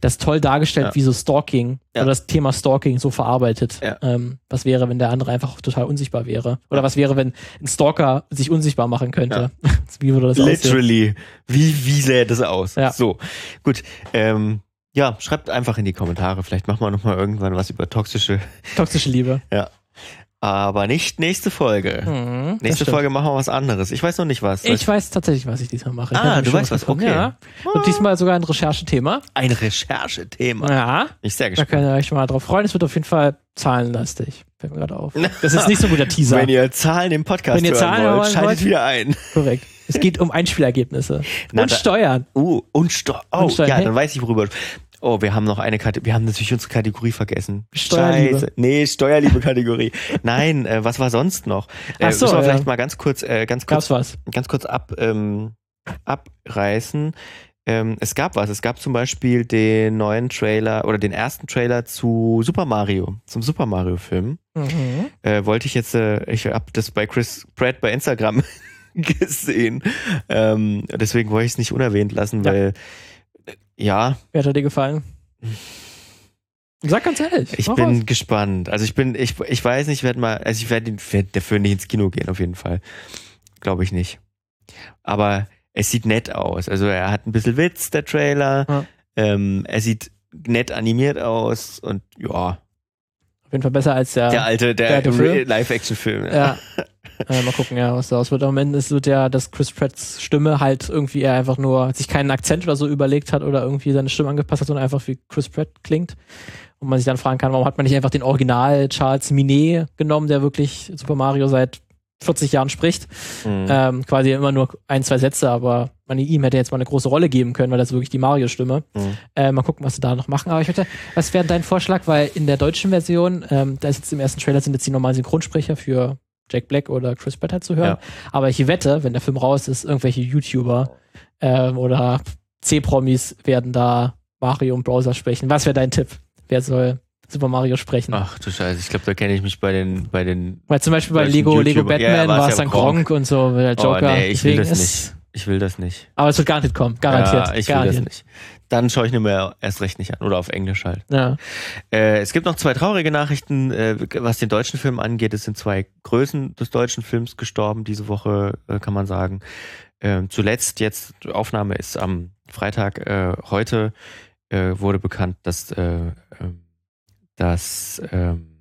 S1: das toll dargestellt,
S2: Ja.
S1: wie so Stalking
S2: Ja.
S1: oder das Thema Stalking so verarbeitet.
S2: Ja.
S1: Ähm, was wäre, wenn der andere einfach total unsichtbar wäre? Oder was wäre, wenn ein Stalker sich unsichtbar machen könnte? wie würde das aussehen?
S2: Literally. Wie, wie sähe das aus?
S1: Ja.
S2: So, gut. Ähm, ja, schreibt einfach in die Kommentare. Vielleicht machen wir noch mal irgendwann was über toxische,
S1: Toxische Liebe.
S2: Aber nicht nächste Folge.
S1: Mhm,
S2: Nächste. Folge machen wir was anderes. Ich weiß noch nicht was.
S1: Ich weiß tatsächlich, was ich diesmal mache. Ich
S2: Ah, du weißt was,
S1: gefunden,
S2: okay.
S1: Ja. Und diesmal sogar ein Recherchethema.
S2: ein Recherchethema.
S1: Ja,
S2: ich sehr
S1: da
S2: gespannt.
S1: könnt ihr euch mal drauf freuen. Es wird auf jeden Fall zahlenlastig. Fällt mir gerade auf. Das ist nicht so ein guter Teaser.
S2: Wenn ihr Zahlen im Podcast
S1: Wenn ihr
S2: hören
S1: Zahlen
S2: wollt, schaltet
S1: wollt.
S2: wieder ein.
S1: Korrekt. Es geht um Einspielergebnisse.
S2: Na,
S1: und
S2: da-
S1: Steuern.
S2: Uh, und Steuer. Oh,
S1: Und Steuern.
S2: ja, dann weiß ich worüber. Oh, wir haben noch eine Kategorie. Wir haben natürlich unsere Kategorie vergessen.
S1: Steuerliebe.
S2: Scheiße. Nee, Steuerliebe-Kategorie. Nein, äh, was war sonst noch? Äh,
S1: Ach so,
S2: müssen wir
S1: ja.
S2: vielleicht mal ganz kurz, äh, ganz kurz,
S1: Gab's was?
S2: ganz kurz ab, ähm, abreißen. Ähm, es gab was. Es gab zum Beispiel den neuen Trailer oder den ersten Trailer zu Super Mario, zum Super Mario-Film.
S1: Mhm.
S2: Äh, wollte ich jetzt, äh, ich habe das bei Chris Pratt bei Instagram gesehen. Ähm, deswegen wollte ich es nicht unerwähnt lassen,
S1: Ja.
S2: weil ja,
S1: Wer hat dir gefallen? Sag ganz ehrlich.
S2: ich bin
S1: raus.
S2: gespannt. Also ich bin, ich, ich weiß nicht, ich werde mal, also ich werde werd dafür nicht ins Kino gehen, auf jeden Fall. Glaube ich nicht. Aber es sieht nett aus. Also er hat ein bisschen Witz, der Trailer.
S1: Ja.
S2: Ähm, er sieht nett animiert aus und ja,
S1: Auf jeden Fall besser als der.
S2: der alte,
S1: der
S2: der,
S1: alte Film.
S2: Live-Action-Film.
S1: ja. äh, mal gucken, ja, was daraus wird. Am Ende ist wird ja, dass Chris Pratts Stimme halt irgendwie er einfach nur sich keinen Akzent oder so überlegt hat oder irgendwie seine Stimme angepasst hat, sondern einfach wie Chris Pratt klingt. Und man sich dann fragen kann, warum hat man nicht einfach den Original Charles Minet genommen, der wirklich Super Mario seit 40 Jahren spricht.
S2: Mhm.
S1: Ähm, quasi immer nur ein, zwei Sätze, aber man ihm hätte jetzt mal eine große Rolle geben können, weil das ist wirklich die Mario-Stimme.
S2: Mhm.
S1: Äh, mal gucken, was sie da noch machen. Aber ich würde, was wäre dein Vorschlag? Weil in der deutschen Version, ähm, da ist jetzt im ersten Trailer sind jetzt die normalen Synchronsprecher für Jack Black oder Chris Pratt halt zu hören.
S2: Ja.
S1: Aber ich wette, wenn der Film raus ist, irgendwelche YouTuber ähm, oder C-Promis werden da Mario und Browser sprechen. Was wäre dein Tipp? Wer soll Super Mario sprechen?
S2: Ach du Scheiße, ich glaube, da kenne ich mich bei den, bei den.
S1: Weil zum Beispiel bei Lego, Lego. Batman
S2: Ja,
S1: war es dann
S2: Gronk.
S1: Und so, der Joker.
S2: Oh, nee, ich will
S1: Deswegen
S2: das
S1: ist-
S2: nicht. Ich will das nicht.
S1: Aber es wird garantiert kommen, garantiert.
S2: Ja, ich will
S1: garantiert.
S2: das nicht. Dann schaue ich mir mehr erst recht nicht an. Oder auf Englisch halt.
S1: Ja.
S2: Äh, es gibt noch zwei traurige Nachrichten, äh, was den deutschen Film angeht. Es sind zwei Größen des deutschen Films gestorben diese Woche, äh, kann man sagen. Ähm, zuletzt, jetzt, Aufnahme ist am Freitag, äh, heute äh, wurde bekannt, dass, äh, ähm, dass ähm,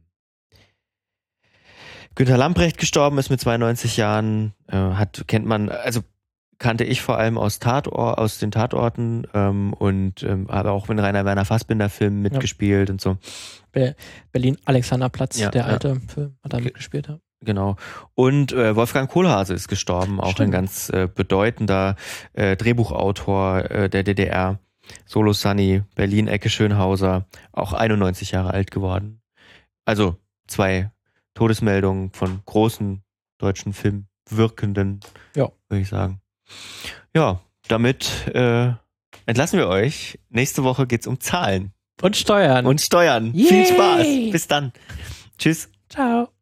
S2: Günter Lamprecht gestorben ist mit 92 Jahren. Äh, hat, kennt man, also kannte ich vor allem aus Tator, aus den Tatorten ähm, und ähm, habe auch in Rainer Werner Fassbinder Filmen mitgespielt und so.
S1: Be Berlin Alexanderplatz,
S2: Ja,
S1: der
S2: ja.
S1: alte Film, hat
S2: Okay.
S1: mitgespielt. Ja.
S2: Genau. Und äh, Wolfgang Kohlhase ist gestorben, auch ein
S1: Stimmt.
S2: ganz äh, bedeutender äh, Drehbuchautor äh, der DDR. Solo Sunny, Berlin, Ecke Schönhauser, auch 91 Jahre alt geworden. Also zwei Todesmeldungen von großen deutschen Filmwirkenden,
S1: Ja.
S2: würde ich sagen. Ja, damit äh, entlassen wir euch. Nächste Woche geht's um Zahlen
S1: Und Steuern.
S2: und Steuern.
S1: Yay!
S2: Viel Spaß. Bis dann. Tschüss.
S1: Ciao.